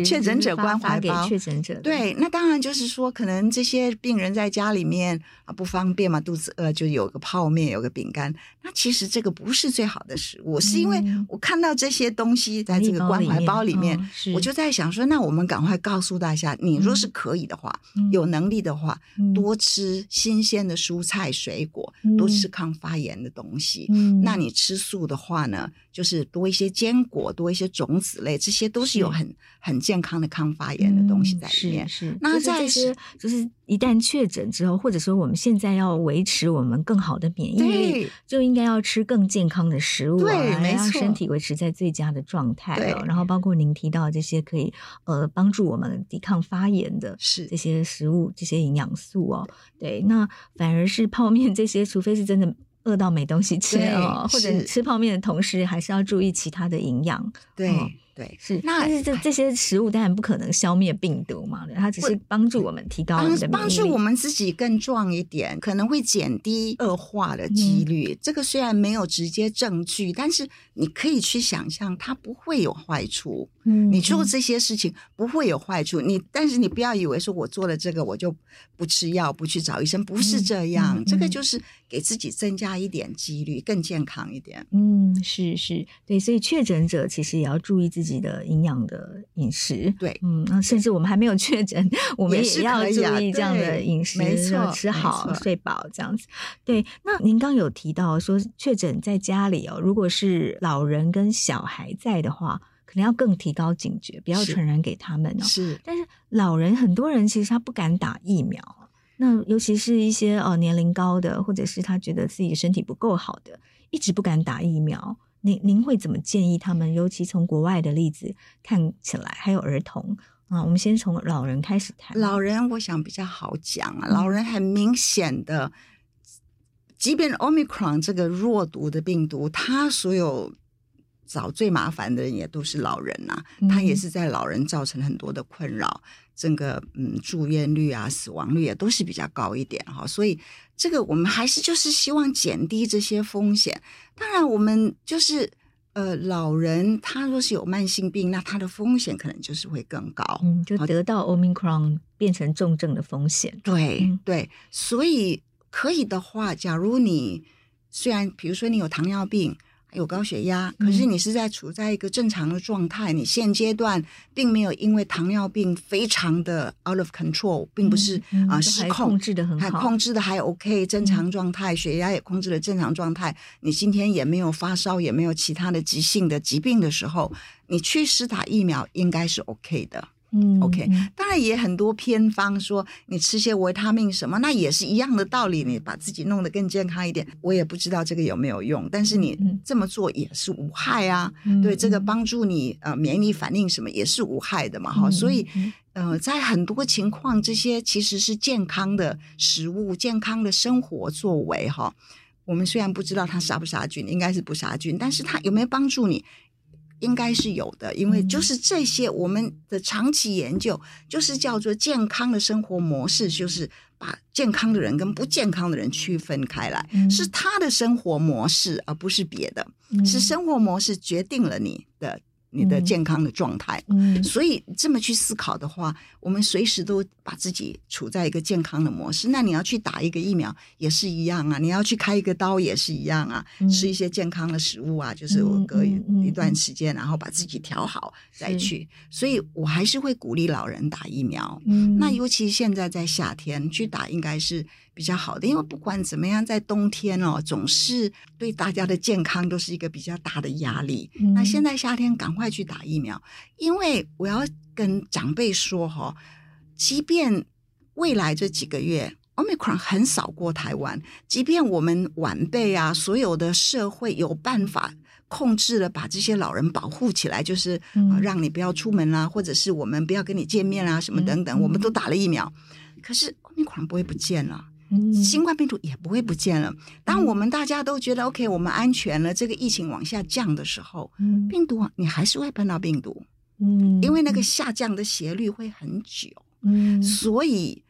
[SPEAKER 2] 确诊者关怀包。
[SPEAKER 1] 确诊者
[SPEAKER 2] 对，那当然就是说，可能这些病人在家里面啊不方便嘛，肚子饿就有个泡面，有个饼干。那其实这个不是最好的食物，是因为我看到这些东西在这个关怀包里面。我就在想说，那我们赶快告诉大家，你若是可以的话，嗯、有能力的话，嗯、多吃新鲜的蔬菜水果，嗯、多吃抗发炎的东西。嗯、那你吃素的话呢，就是多一些坚果，多一些种子类，这些都是有很是很健康的抗发炎的东西在里面。是，是那在是就是一旦确诊之后，或者说我们现在要维持我们更好的免疫力，就应该要吃更健康的食物，对，来让身体维持在最佳的状态。哦，然后包括您提到这些可以呃帮助我们抵抗发炎的，是这些食物，是这些营养素哦。对，对，那反而是泡面这些，除非是真的。饿到没东西吃哦，或者吃泡面的同时，还是要注意其他的营养。对，对，
[SPEAKER 1] 是。
[SPEAKER 2] 那
[SPEAKER 1] 但是这这些食物当然不可能消灭病毒嘛，它只是帮助我们提高我们的免疫力，
[SPEAKER 2] 帮助我们自己更壮一点，可能会减低恶化的几率。嗯、这个虽然没有直接证据，但是你可以去想象，它不会有坏处。嗯，你做这些事情不会有坏处。你但是你不要以为说我做了这个我就不吃药不去找医生，不是这样。这个就是给自己增加一点几率，更健康一点。
[SPEAKER 1] 嗯，是是，对，所以确诊者其实也要注意自己的营养的饮食。
[SPEAKER 2] 对，
[SPEAKER 1] 嗯，那甚至我们还没有确诊，我们也要注意这样的饮食，没错，吃好睡饱这样子。对，那您刚有提到说确诊在家里哦，如果是老人跟小孩在的话。可能要更提高警觉，不要传染给他们哦。
[SPEAKER 2] 是，
[SPEAKER 1] 但是老人很多人其实他不敢打疫苗，那尤其是一些呃年龄高的，或者是他觉得自己身体不够好的，一直不敢打疫苗。您您会怎么建议他们？尤其从国外的例子看起来，还有儿童啊，我们先从老人开始谈。
[SPEAKER 2] 老人我想比较好讲啊，老人很明显的，即便 Omicron 这个弱毒的病毒，它所有。找最麻烦的人也都是老人呐、啊，他也是在老人造成很多的困扰，整个嗯住院率啊、死亡率也都是比较高一点哈，所以这个我们还是就是希望减低这些风险。当然，我们就是呃老人他若是有慢性病，那他的风险可能就是会更高，
[SPEAKER 1] 嗯，就得到 Omicron 变成重症的风险。
[SPEAKER 2] 对、
[SPEAKER 1] 嗯、
[SPEAKER 2] 对，所以可以的话，假如你虽然比如说你有糖尿病。有高血压，可是你是在处在一个正常的状态，嗯、你现阶段并没有因为糖尿病非常的 out of control，并不是啊、嗯呃、失控，
[SPEAKER 1] 控制的很好，
[SPEAKER 2] 还控制的还 OK，正常状态，嗯、血压也控制了正常状态，你今天也没有发烧，也没有其他的急性的疾病的时候，你去施打疫苗应该是 OK 的。嗯，OK，当然也很多偏方说你吃些维他命什么，那也是一样的道理。你把自己弄得更健康一点，我也不知道这个有没有用，但是你这么做也是无害啊。嗯、对，这个帮助你呃免疫力反应什么也是无害的嘛。哈、嗯，所以呃，在很多情况，这些其实是健康的食物、健康的生活作为哈。我们虽然不知道它杀不杀菌，应该是不杀菌，但是它有没有帮助你？应该是有的，因为就是这些我们的长期研究，就是叫做健康的生活模式，就是把健康的人跟不健康的人区分开来，是他的生活模式，而不是别的，是生活模式决定了你的。你的健康的状态，嗯，所以这么去思考的话，我们随时都把自己处在一个健康的模式。那你要去打一个疫苗也是一样啊，你要去开一个刀也是一样啊，嗯、吃一些健康的食物啊，就是我隔一段时间，然后把自己调好再去。所以我还是会鼓励老人打疫苗。嗯，那尤其现在在夏天去打，应该是。比较好的，因为不管怎么样，在冬天哦，总是对大家的健康都是一个比较大的压力。嗯、那现在夏天赶快去打疫苗，因为我要跟长辈说哈，即便未来这几个月 Omicron 很少过台湾，即便我们晚辈啊，所有的社会有办法控制了，把这些老人保护起来，就是、嗯、让你不要出门啊，或者是我们不要跟你见面啊，什么等等，嗯、我们都打了疫苗，可是 Omicron 不会不见了。新冠病毒也不会不见了。当我们大家都觉得 OK，我们安全了，这个疫情往下降的时候，病毒你还是会碰到病毒，嗯，因为那个下降的斜率会很久，嗯，所以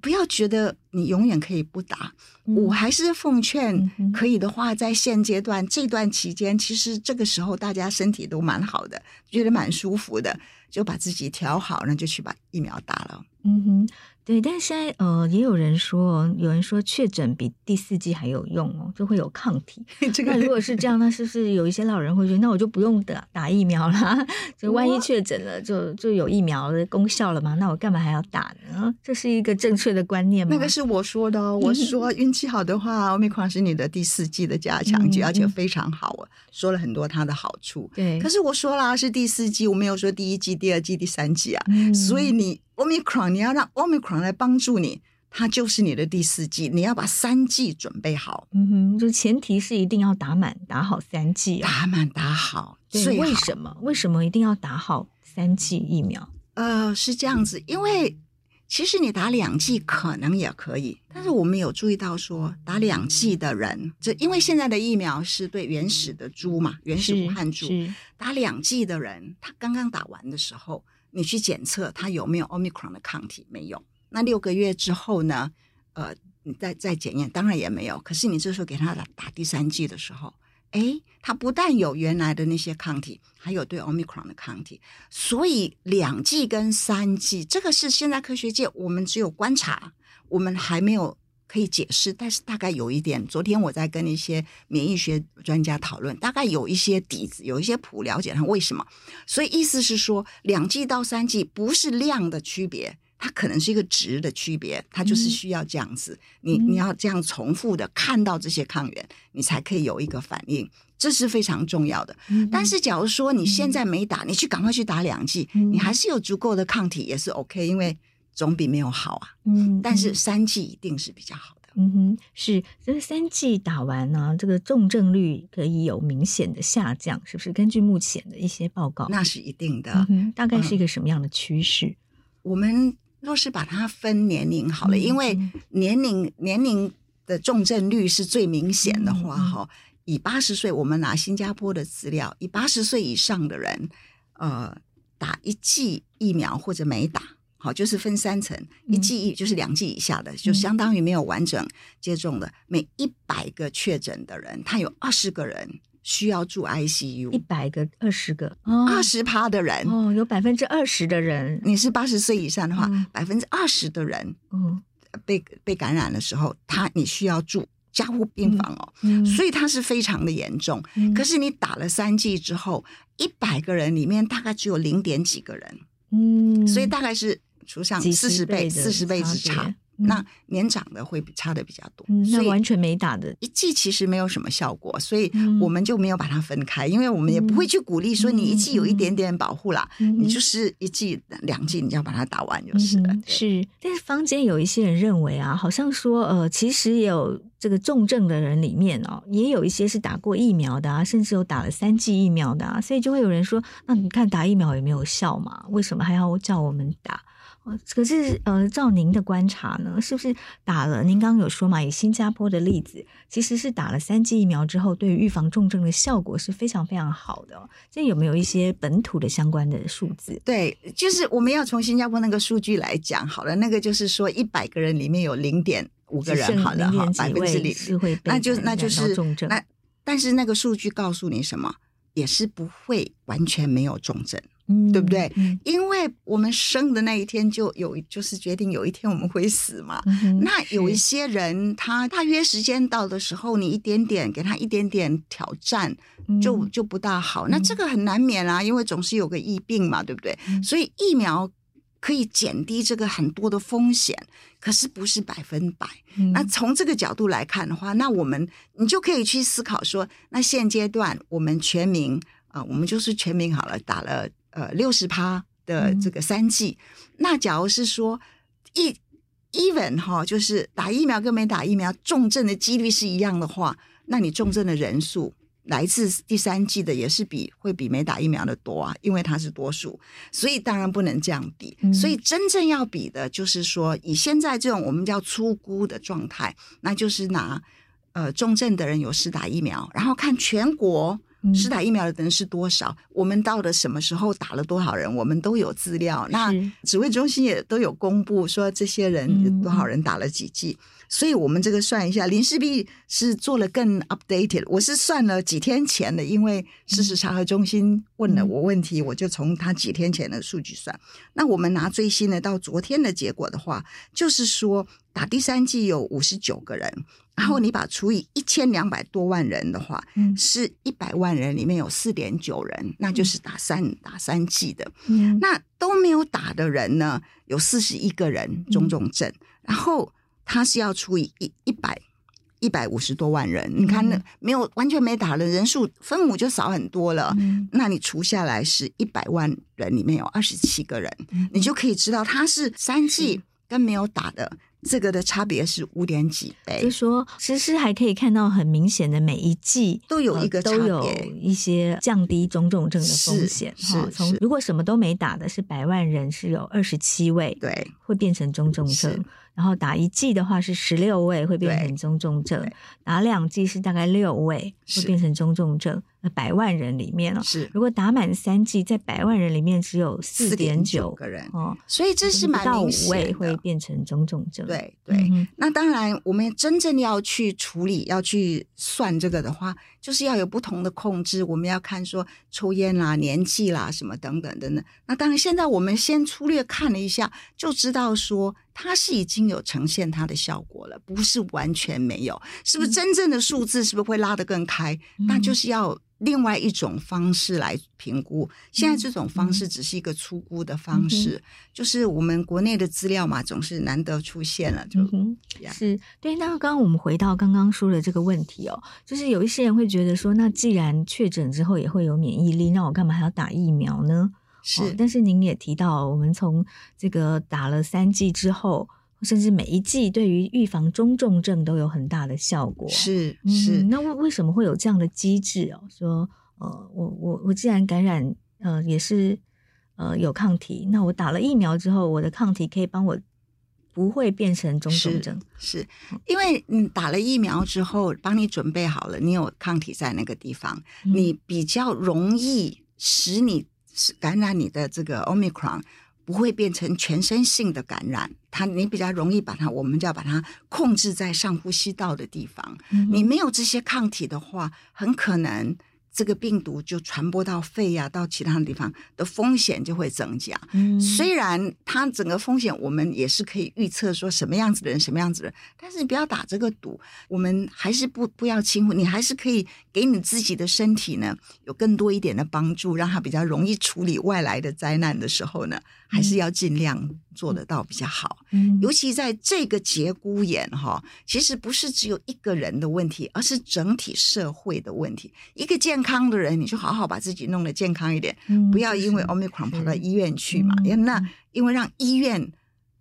[SPEAKER 2] 不要觉得你永远可以不打。我还是奉劝，可以的话，在现阶段这段期间，其实这个时候大家身体都蛮好的，觉得蛮舒服的，就把自己调好，那就去把疫苗打了。嗯哼。
[SPEAKER 1] 对，但是现在呃，也有人说，有人说确诊比第四季还有用哦，就会有抗体。这个那如果是这样，那是不是有一些老人会觉得，那我就不用打打疫苗了？就万一确诊了，就就有疫苗的功效了嘛？那我干嘛还要打呢？这是一个正确的观念吗？
[SPEAKER 2] 那个是我说的哦，我说 运气好的话，Omicron 是你的第四季的加强剂，而且非常好啊，说了很多它的好处。对，可是我说啦是第四季，我没有说第一季、第二季、第三季啊，所以你。Omicron，你要让 Omicron 来帮助你，它就是你的第四剂，你要把三剂准备好。
[SPEAKER 1] 嗯哼，就前提是一定要打满，打好三剂，哦，
[SPEAKER 2] 打满打好。
[SPEAKER 1] 对，为什么？为什么一定要打好三剂疫苗？
[SPEAKER 2] 呃，是这样子，因为其实你打两剂可能也可以，但是我们有注意到说，打两剂的人，这因为现在的疫苗是对原始的猪嘛，原始武汉猪，打两剂的人，他刚刚打完的时候，你去检测他有没有 Omicron 的抗体，没有。那六个月之后呢？呃，你再再检验，当然也没有。可是你这时候给他打打第三剂的时候。哎，它不但有原来的那些抗体，还有对 Omicron 的抗体，所以两剂跟三剂，这个是现在科学界我们只有观察，我们还没有可以解释，但是大概有一点。昨天我在跟一些免疫学专家讨论，大概有一些底子，有一些谱，了解它为什么。所以意思是说，两剂到三剂不是量的区别。它可能是一个值的区别，它就是需要这样子，嗯、你你要这样重复的看到这些抗原，你才可以有一个反应，这是非常重要的。嗯、但是假如说你现在没打，你去赶快去打两剂，嗯、你还是有足够的抗体也是 OK，因为总比没有好啊。嗯，但是三剂一定是比较好的。
[SPEAKER 1] 嗯哼，是这个三剂打完呢，这个重症率可以有明显的下降，是不是？根据目前的一些报告，
[SPEAKER 2] 那是一定的。
[SPEAKER 1] 嗯、大概是一个什么样的趋势？
[SPEAKER 2] 嗯、我们。若是把它分年龄好了，因为年龄年龄的重症率是最明显的话，哈，以八十岁，我们拿新加坡的资料，以八十岁以上的人，呃，打一剂疫苗或者没打，好，就是分三层，一剂就是两剂以下的，就相当于没有完整接种的，每一百个确诊的人，他有二十个人。需要住 ICU，
[SPEAKER 1] 一百个、二十个、
[SPEAKER 2] 二十趴的人。
[SPEAKER 1] 哦，有百分之二十的人，
[SPEAKER 2] 你是八十岁以上的话，百分之二十的人，嗯，被被感染的时候，他你需要住加护病房哦，嗯，所以他是非常的严重。嗯，可是你打了三剂之后，一百个人里面大概只有零点几个人，嗯，所以大概是除上四十倍、四十倍之差。那年长的会比差的比较多，
[SPEAKER 1] 嗯，那完全没打的。
[SPEAKER 2] 一剂其实没有什么效果，所以我们就没有把它分开，因为我们也不会去鼓励说你一剂有一点点保护啦，你就是一剂两剂你就要把它打完就是了。
[SPEAKER 1] 是，但是坊间有一些人认为啊，好像说呃，其实也有这个重症的人里面哦，也有一些是打过疫苗的啊，甚至有打了三剂疫苗的啊，所以就会有人说，那你看打疫苗也没有效嘛，为什么还要叫我们打？可是，呃，照您的观察呢，是不是打了？您刚刚有说嘛，以新加坡的例子，其实是打了三剂疫苗之后，对于预防重症的效果是非常非常好的。这有没有一些本土的相关的数字？
[SPEAKER 2] 对，就是我们要从新加坡那个数据来讲好了。那个就是说，一百个人里面有零点五个人好了哈，百分之零是会被那就那就是重症。那但是那个数据告诉你什么？也是不会完全没有重症。嗯，对不对？嗯，因为我们生的那一天就有，就是决定有一天我们会死嘛。嗯，那有一些人，他大约时间到的时候，你一点点给他一点点挑战，就就不大好。那这个很难免啊，因为总是有个疫病嘛，对不对？所以疫苗可以减低这个很多的风险，可是不是百分百。那从这个角度来看的话，那我们你就可以去思考说，那现阶段我们全民啊，呃，我们就是全民好了，打了。呃，六十趴的这个三剂，嗯、那假如是说一 even 哈，就是打疫苗跟没打疫苗重症的几率是一样的话，那你重症的人数来自第三季的也是比会比没打疫苗的多啊，因为它是多数，所以当然不能这样比。嗯、所以真正要比的就是说，以现在这种我们叫粗估的状态，那就是拿呃重症的人有施打疫苗，然后看全国。施打疫苗的人是多少？我们到了什么时候打了多少人？我们都有资料。那指挥中心也都有公布说这些人多少人打了几剂。所以我们这个算一下，林氏璧是做了更 updated。我是算了几天前的，因为事实查核中心问了我问题，我就从他几天前的数据算。那我们拿最新的到昨天的结果的话，就是说打第三剂有五十九个人。然后你把除以一千两百多万人的话，嗯、是一百万人里面有四点九人，那就是打三、嗯、打三剂的。嗯、那都没有打的人呢，有四十一个人中重症。嗯、然后他是要除以一一百一百五十多万人，嗯、你看那没有完全没打的人数分母就少很多了。嗯、那你除下来是一百万人里面有二十七个人，嗯、你就可以知道他是三剂跟没有打的。这个的差别是五点几倍。
[SPEAKER 1] 就说其实还可以看到很明显的每一季
[SPEAKER 2] 都有一个差别，
[SPEAKER 1] 都有一些降低中重症的风险。
[SPEAKER 2] 是，
[SPEAKER 1] 从如果什么都没打的是百万人是有二十七位，
[SPEAKER 2] 对，会
[SPEAKER 1] 变成中重症。然后打一剂的话是十六位会变成中重症，打两剂是大概六位会变成中重症。那百万人里面哦，
[SPEAKER 2] 是如
[SPEAKER 1] 果打满三剂，在百万人里面只有四点九
[SPEAKER 2] 个人
[SPEAKER 1] 哦，
[SPEAKER 2] 所以这是蛮
[SPEAKER 1] 到五位会变成中重症。
[SPEAKER 2] 对对、嗯，那当然我们真正要去处理、要去算这个的话，就是要有不同的控制。我们要看说抽烟啦、年纪啦什么等等等等。那当然现在我们先粗略看了一下，就知道说。它是已经有呈现它的效果了，不是完全没有。是不是真正的数字是不是会拉得更开？嗯、那就是要另外一种方式来评估。现在这种方式只是一个初估的方式，嗯、就是我们国内的资料嘛，总是难得出现了。就、
[SPEAKER 1] 嗯、是对。那刚刚我们回到刚刚说的这个问题哦，就是有一些人会觉得说，那既然确诊之后也会有免疫力，那我干嘛还要打疫苗呢？
[SPEAKER 2] 是、哦，
[SPEAKER 1] 但是您也提到，我们从这个打了三剂之后，甚至每一剂对于预防中重症都有很大的效果。
[SPEAKER 2] 是是、
[SPEAKER 1] 嗯，那为为什么会有这样的机制哦？说，呃，我我我既然感染，呃，也是呃有抗体，那我打了疫苗之后，我的抗体可以帮我不会变成中重症。
[SPEAKER 2] 是，是因为你打了疫苗之后，帮你准备好了，你有抗体在那个地方，嗯、你比较容易使你。是感染你的这个 Omicron 不会变成全身性的感染，它你比较容易把它，我们就要把它控制在上呼吸道的地方。嗯、你没有这些抗体的话，很可能。这个病毒就传播到肺呀、啊，到其他的地方的风险就会增加。嗯，虽然它整个风险我们也是可以预测说什么样子的人，什么样子的人，但是你不要打这个赌，我们还是不不要轻忽，你还是可以给你自己的身体呢有更多一点的帮助，让它比较容易处理外来的灾难的时候呢，还是要尽量做得到比较好。嗯，尤其在这个节骨眼哈，其实不是只有一个人的问题，而是整体社会的问题。一个健康的人，你就好好把自己弄得健康一点，嗯、不要因为 Omicron 跑到医院去嘛。因为那因为让医院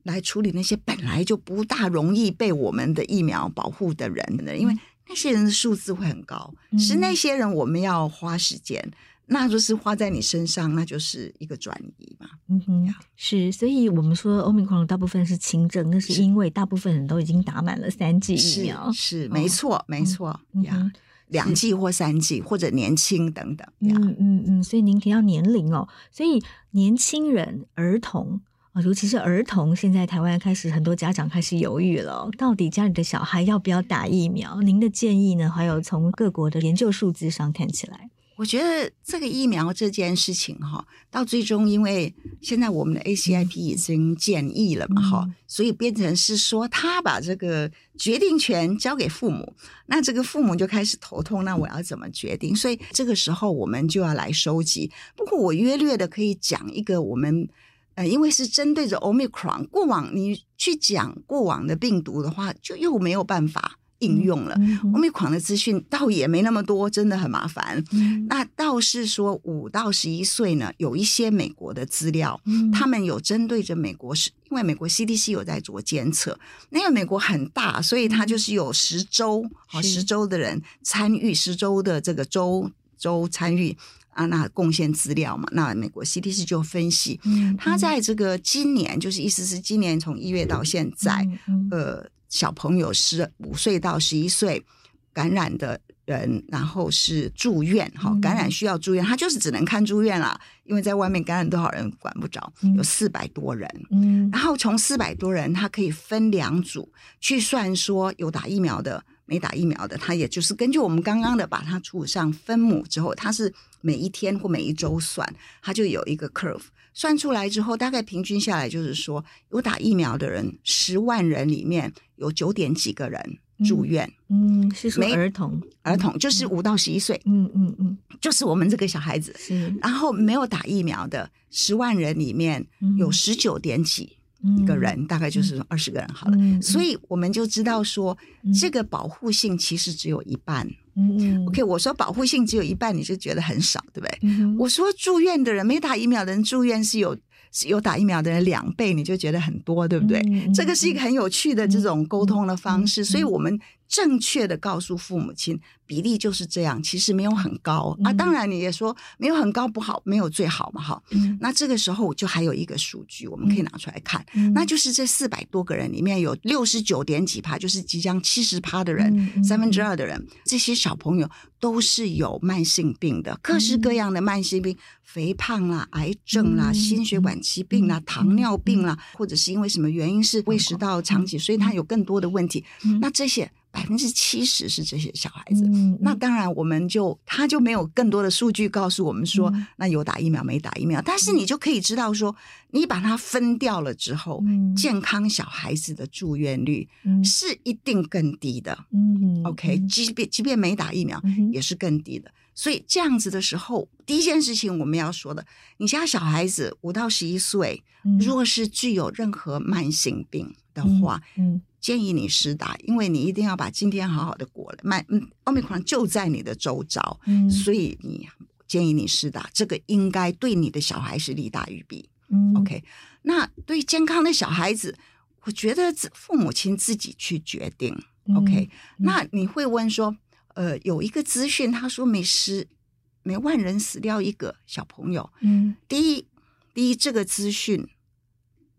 [SPEAKER 2] 来处理那些本来就不大容易被我们的疫苗保护的人呢，因为那些人的数字会很高，嗯、是那些人我们要花时间。那就是花在你身上，那就是一个转移嘛。
[SPEAKER 1] 嗯哼，是，所以我们说 Omicron 大部分是轻症，那是因为大部分人都已经打满了三剂疫苗。
[SPEAKER 2] 是，是没错，哦、没错、嗯、呀，两剂或三剂或者年轻等等。
[SPEAKER 1] 嗯嗯嗯，所以您提到年龄哦，所以年轻人、儿童啊，尤其是儿童，现在台湾开始很多家长开始犹豫了，到底家里的小孩要不要打疫苗？您的建议呢？还有从各国的研究数字上看起来。
[SPEAKER 2] 我觉得这个疫苗这件事情哈，到最终因为现在我们的 ACIP 已经建议了嘛哈，嗯、所以变成是说他把这个决定权交给父母，那这个父母就开始头痛，那我要怎么决定？所以这个时候我们就要来收集。不过我约略的可以讲一个我们呃，因为是针对着 Omicron，过往你去讲过往的病毒的话，就又没有办法。应用了，欧米狂的资讯倒也没那么多，真的很麻烦。嗯、那倒是说五到十一岁呢，有一些美国的资料，嗯、他们有针对着美国，是因为美国 CDC 有在做监测。那个美国很大，所以它就是有十州，好十州的人参与，十州的这个州州参与啊，那贡献资料嘛。那美国 CDC 就分析，嗯、他在这个今年，就是意思是今年从一月到现在，呃。小朋友十五岁到十一岁感染的人，然后是住院，哈，感染需要住院，他就是只能看住院了，因为在外面感染多少人管不着，有四百多人，嗯，然后从四百多人，他可以分两组去算，说有打疫苗的，没打疫苗的，他也就是根据我们刚刚的把它除上分母之后，他是每一天或每一周算，他就有一个 curve。算出来之后，大概平均下来就是说，有打疫苗的人，十万人里面有九点几个人住院。
[SPEAKER 1] 嗯，嗯，是说儿童，
[SPEAKER 2] 儿童就是五到十一岁。
[SPEAKER 1] 嗯嗯嗯，
[SPEAKER 2] 就是我们这个小孩子。
[SPEAKER 1] 是。
[SPEAKER 2] 然后没有打疫苗的十万人里面有十九点几个人，嗯、大概就是二十个人好了。嗯、所以我们就知道说，这个保护性其实只有一半。嗯，OK，我说保护性只有一半，你就觉得很少，对不对？嗯、我说住院的人没打疫苗的人住院是有有打疫苗的人两倍，你就觉得很多，对不对？
[SPEAKER 1] 嗯、
[SPEAKER 2] 这个是一个很有趣的这种沟通的方式，
[SPEAKER 1] 嗯、
[SPEAKER 2] 所以我们。正确的告诉父母亲，比例就是这样，其实没有很高、嗯、啊。当然你也说没有很高不好，没有最好嘛，哈、嗯。那这个时候就还有一个数据，我们可以拿出来看，嗯、那就是这四百多个人里面有六十九点几趴，就是即将七十趴的人，嗯、三分之二的人，这些小朋友都是有慢性病的，各式各样的慢性病，嗯、肥胖啦、癌症啦、嗯、心血管疾病啦、嗯、糖尿病啦，嗯、或者是因为什么原因是胃食道长期，所以他有更多的问题。嗯、那这些。百分之七十是这些小孩子，嗯、那当然我们就他就没有更多的数据告诉我们说，嗯、那有打疫苗没打疫苗，但是你就可以知道说，你把它分掉了之后，嗯、健康小孩子的住院率是一定更低的。嗯，OK，即便即便没打疫苗也是更低的。所以这样子的时候，第一件事情我们要说的，你家小孩子五到十一岁，如果是具有任何慢性病的话，嗯。嗯建议你施打，因为你一定要把今天好好的过了。麦嗯，奥密克戎就在你的周遭，嗯，所以你建议你施打，这个应该对你的小孩是利大于弊。嗯，OK。那对健康的小孩子，我觉得父母亲自己去决定。OK。嗯，那你会问说，呃，有一个资讯，他说每十每万人死掉一个小朋友。嗯，第一，第一，这个资讯。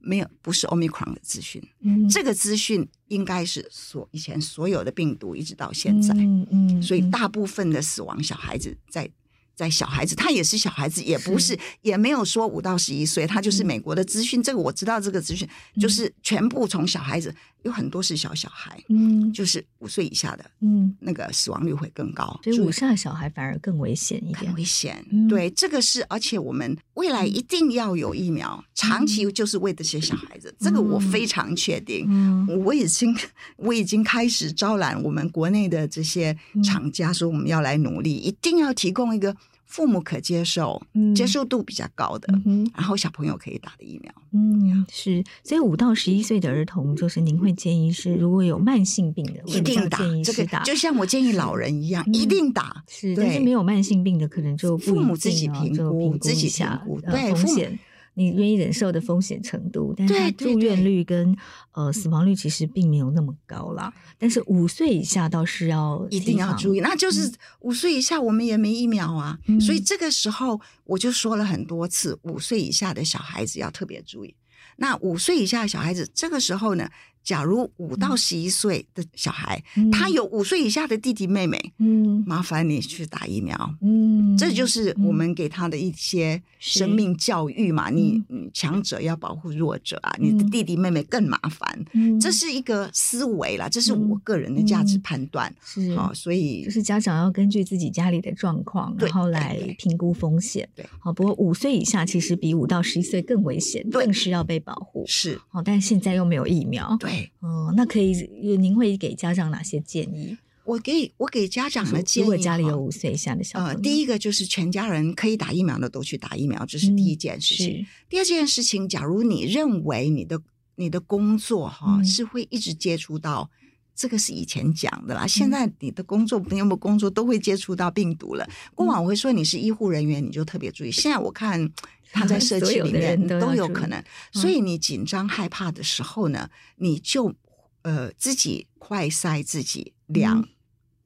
[SPEAKER 2] 没有，不是 Omicron 的资讯。嗯，这个资讯应该是所以前所有的病毒一直到现在。嗯嗯，所以大部分的死亡小孩子在。在小孩子，他也是小孩子，也不是，是也没有说五到十一岁，他就是美国的资讯。嗯、这个我知道，这个资讯就是全部从小孩子，嗯、有很多是小小孩，嗯，就是五岁以下的，嗯，那个死亡率会更高，
[SPEAKER 1] 所以五岁小孩反而更危险一点，
[SPEAKER 2] 更危险。嗯、对，这个是，而且我们未来一定要有疫苗，嗯、长期就是为这些小孩子，嗯、这个我非常确定。嗯，我已经我已经开始招揽我们国内的这些厂家，说我们要来努力，嗯、一定要提供一个。父母可接受、嗯、接受度比较高的，嗯、然后小朋友可以打的疫苗，
[SPEAKER 1] 嗯，是，所以五到十一岁的儿童，就是您会建议是，如果有慢性病的，
[SPEAKER 2] 一定打，这个就像我建议老人一样，嗯、一定打，
[SPEAKER 1] 是，但是没有慢性病的，可能就
[SPEAKER 2] 父母自己评估，自己评估，对风险。
[SPEAKER 1] 你愿意忍受的风险程度，但是住院率跟对对对呃死亡率其实并没有那么高啦。但是五岁以下倒是要
[SPEAKER 2] 一定要注意，那就是五岁以下我们也没疫苗啊，嗯、所以这个时候我就说了很多次，五岁以下的小孩子要特别注意。那五岁以下的小孩子这个时候呢？假如五到十一岁的小孩，嗯、他有五岁以下的弟弟妹妹，嗯，麻烦你去打疫苗，嗯，这就是我们给他的一些生命教育嘛。你你强者要保护弱者啊，嗯、你的弟弟妹妹更麻烦，嗯，这是一个思维啦，这是我个人的价值判断，嗯、是，好，所以
[SPEAKER 1] 就是家长要根据自己家里的状况，然后来评估风险，对，好。不过五岁以下其实比五到十一岁更危险，对。更是要被保护，
[SPEAKER 2] 是，
[SPEAKER 1] 好，但现在又没有疫苗，
[SPEAKER 2] 对。
[SPEAKER 1] 哦，那可以，您会给家长哪些建议？
[SPEAKER 2] 我给我给家长的建议，
[SPEAKER 1] 如果家里有五岁以下的小朋友，
[SPEAKER 2] 呃，第一个就是全家人可以打疫苗的都去打疫苗，这是第一件事情。嗯、第二件事情，假如你认为你的你的工作哈、嗯、是会一直接触到，这个是以前讲的啦。嗯、现在你的工作没有没有工作都会接触到病毒了。过往我会说你是医护人员，你就特别注意。现在我看。他在 社区里面都有可能，所以你紧张害怕的时候呢，你就呃自己快筛自己两、嗯、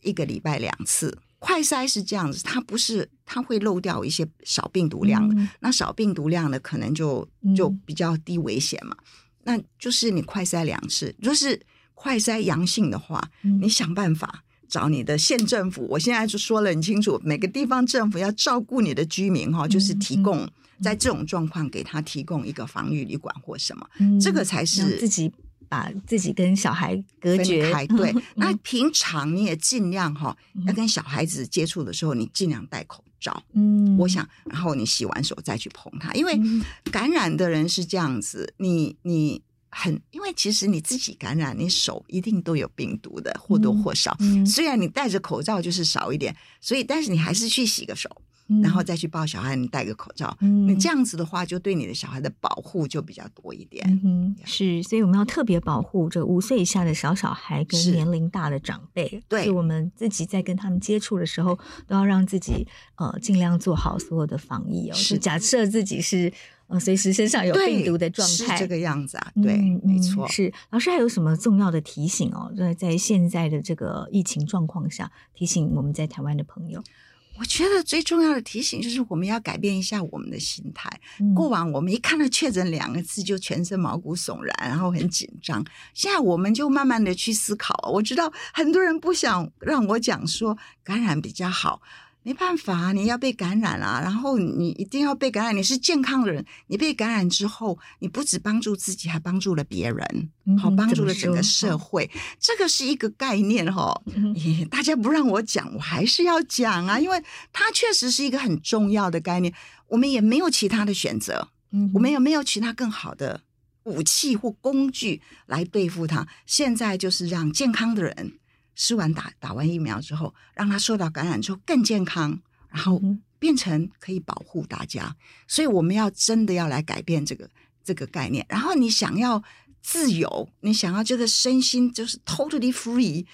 [SPEAKER 2] 一个礼拜两次。快筛是这样子，它不是它会漏掉一些少病毒量的，嗯、那少病毒量的可能就就比较低危险嘛。嗯、那就是你快筛两次，就是快筛阳性的话，嗯、你想办法找你的县政府。我现在就说了很清楚，每个地方政府要照顾你的居民哈，就是提供。在这种状况，给他提供一个防御旅馆或什么，嗯、这个才是
[SPEAKER 1] 自己把自己跟小孩隔绝开。
[SPEAKER 2] 对，嗯、那平常你也尽量哈，要跟小孩子接触的时候，你尽量戴口罩。嗯，我想，然后你洗完手再去碰他，因为感染的人是这样子，你你很，因为其实你自己感染，你手一定都有病毒的，或多或少。嗯、虽然你戴着口罩就是少一点，所以但是你还是去洗个手。然后再去抱小孩，你戴个口罩，嗯、你这样子的话，就对你的小孩的保护就比较多一点。嗯，
[SPEAKER 1] 是，所以我们要特别保护这五岁以下的小小孩跟年龄大的长辈。对，是我们自己在跟他们接触的时候，都要让自己呃尽量做好所有的防疫哦。是假设自己是呃，随时身上有病毒的状态，
[SPEAKER 2] 是这个样子啊。对，嗯、没错。
[SPEAKER 1] 是老师还有什么重要的提醒哦？在在现在的这个疫情状况下，提醒我们在台湾的朋友。
[SPEAKER 2] 我觉得最重要的提醒就是我们要改变一下我们的心态。嗯、过往我们一看到确诊两个字就全身毛骨悚然，然后很紧张。现在我们就慢慢的去思考。我知道很多人不想让我讲说感染比较好。没办法，你要被感染了，然后你一定要被感染。你是健康的人，你被感染之后，你不只帮助自己，还帮助了别人，好、嗯、帮助了整个社会。这个是一个概念哈、嗯，大家不让我讲，我还是要讲啊，因为它确实是一个很重要的概念。我们也没有其他的选择，嗯，我们也没有其他更好的武器或工具来对付它。现在就是让健康的人。施完打打完疫苗之后，让他受到感染之后更健康，然后变成可以保护大家。所以我们要真的要来改变这个这个概念。然后你想要自由，你想要这个身心就是 totally free，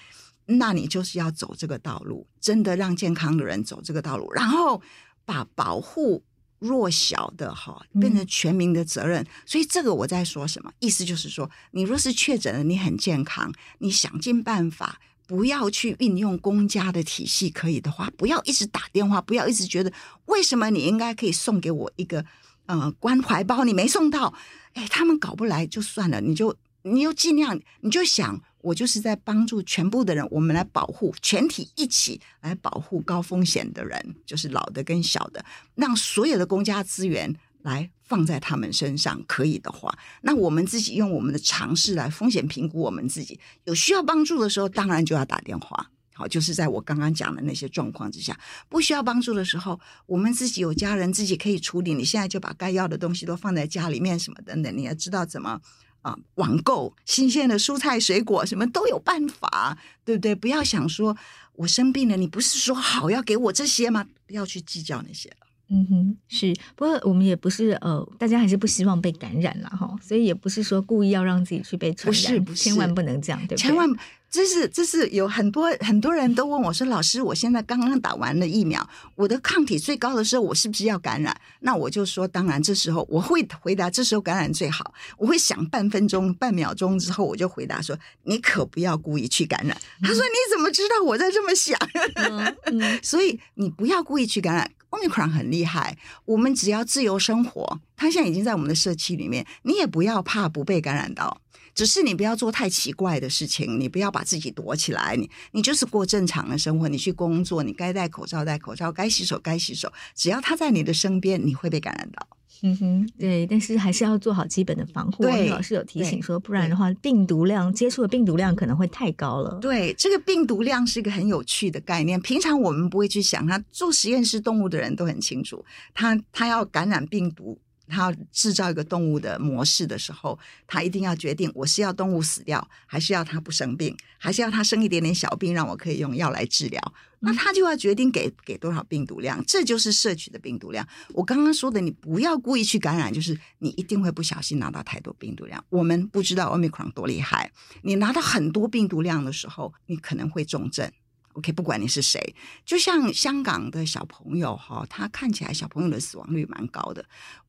[SPEAKER 2] 那你就是要走这个道路，真的让健康的人走这个道路，然后把保护弱小的哈变成全民的责任。所以这个我在说什么？意思就是说，你若是确诊了，你很健康，你想尽办法。不要去运用公家的体系，可以的话，不要一直打电话，不要一直觉得为什么你应该可以送给我一个呃关怀包，你没送到，哎，他们搞不来就算了，你就你就尽量，你就想我就是在帮助全部的人，我们来保护全体一起来保护高风险的人，就是老的跟小的，让所有的公家资源。来放在他们身上，可以的话，那我们自己用我们的尝试来风险评估我们自己。有需要帮助的时候，当然就要打电话。好，就是在我刚刚讲的那些状况之下，不需要帮助的时候，我们自己有家人，自己可以处理。你现在就把该要的东西都放在家里面，什么等等，你要知道怎么啊网购新鲜的蔬菜水果，什么都有办法，对不对？不要想说我生病了，你不是说好要给我这些吗？不要去计较那些了。
[SPEAKER 1] 嗯哼，是，不过我们也不是呃，大家还是不希望被感染了哈，所以也不是说故意要让自己去被传染，不是，不是，千万不能这样，对不对？
[SPEAKER 2] 千万，这是这是有很多很多人都问我说，老师，我现在刚刚打完了疫苗，我的抗体最高的时候，我是不是要感染？那我就说，当然，这时候我会回答，这时候感染最好。我会想半分钟、半秒钟之后，我就回答说，你可不要故意去感染。他说，你怎么知道我在这么想？嗯嗯、所以你不要故意去感染。Omicron 很厉害，我们只要自由生活，它现在已经在我们的社区里面，你也不要怕不被感染到，只是你不要做太奇怪的事情，你不要把自己躲起来，你你就是过正常的生活，你去工作，你该戴口罩戴口罩，该洗手该洗手，只要他在你的身边，你会被感染到。
[SPEAKER 1] 嗯哼，对，但是还是要做好基本的防护。对，老师有提醒说，不然的话，病毒量接触的病毒量可能会太高了。
[SPEAKER 2] 对，这个病毒量是一个很有趣的概念。平常我们不会去想，他做实验室动物的人都很清楚，他他要感染病毒。他要制造一个动物的模式的时候，他一定要决定我是要动物死掉，还是要它不生病，还是要它生一点点小病，让我可以用药来治疗。那他就要决定给给多少病毒量，这就是摄取的病毒量。我刚刚说的，你不要故意去感染，就是你一定会不小心拿到太多病毒量。我们不知道 Omicron 多厉害，你拿到很多病毒量的时候，你可能会重症。OK，不管你是谁，就像香港的小朋友哈，他看起来小朋友的死亡率蛮高的。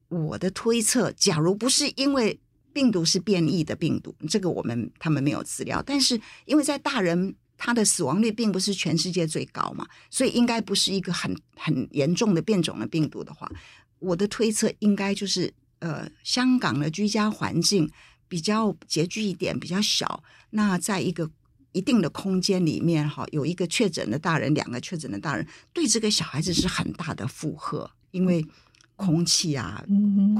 [SPEAKER 2] 我的推测，假如不是因为病毒是变异的病毒，这个我们他们没有资料。但是因为在大人，他的死亡率并不是全世界最高嘛，所以应该不是一个很很严重的变种的病毒的话，我的推测应该就是呃，香港的居家环境比较拮据一点，比较小。那在一个一定的空间里面哈，有一个确诊的大人，两个确诊的大人，对这个小孩子是很大的负荷，因为。空气啊，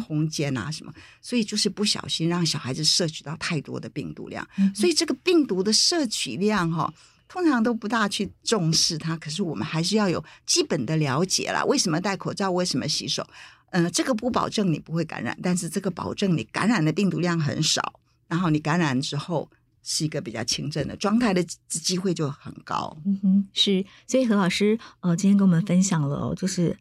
[SPEAKER 2] 空间啊，什么？所以就是不小心让小孩子摄取到太多的病毒量，所以这个病毒的摄取量哈，通常都不大去重视它。可是我们还是要有基本的了解啦。为什么戴口罩？为什么洗手？嗯、呃，这个不保证你不会感染，但是这个保证你感染的病毒量很少，然后你感染之后是一个比较轻症的状态的机会就很高。
[SPEAKER 1] 嗯哼，是。所以何老师呃，今天跟我们分享了，就是。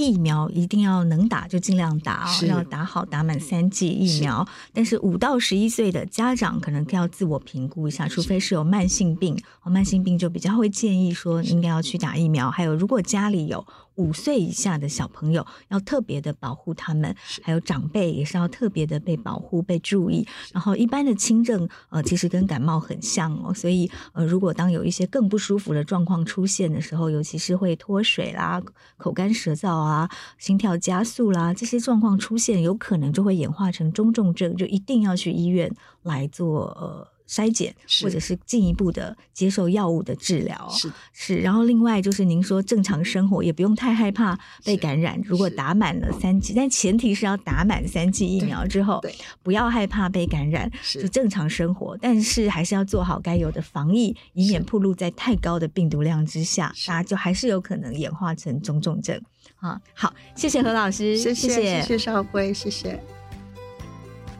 [SPEAKER 1] 疫苗一定要能打就尽量打哦，要打好，打满三剂疫苗。但是五到十一岁的家长可能要自我评估一下，除非是有慢性病，慢性病就比较会建议说应该要去打疫苗。还有，如果家里有五岁以下的小朋友要特别的保护他们，还有长辈也是要特别的被保护、被注意。然后一般的轻症，呃，其实跟感冒很像哦，所以呃，如果当有一些更不舒服的状况出现的时候，尤其是会脱水啦、口干舌燥啊、心跳加速啦这些状况出现，有可能就会演化成中重症，就一定要去医院来做呃。筛检，或者是进一步的接受药物的治疗，
[SPEAKER 2] 是
[SPEAKER 1] 是。然后另外就是您说正常生活也不用太害怕被感染。如果打满了三剂，但前提是要打满三剂疫苗之后，
[SPEAKER 2] 对，
[SPEAKER 1] 不要害怕被感染，就正常生活。但是还是要做好该有的防疫，以免暴露在太高的病毒量之下，大家就还是有可能演化成中重症。啊，好，谢谢何老师，
[SPEAKER 2] 谢谢谢谢邵辉，谢谢。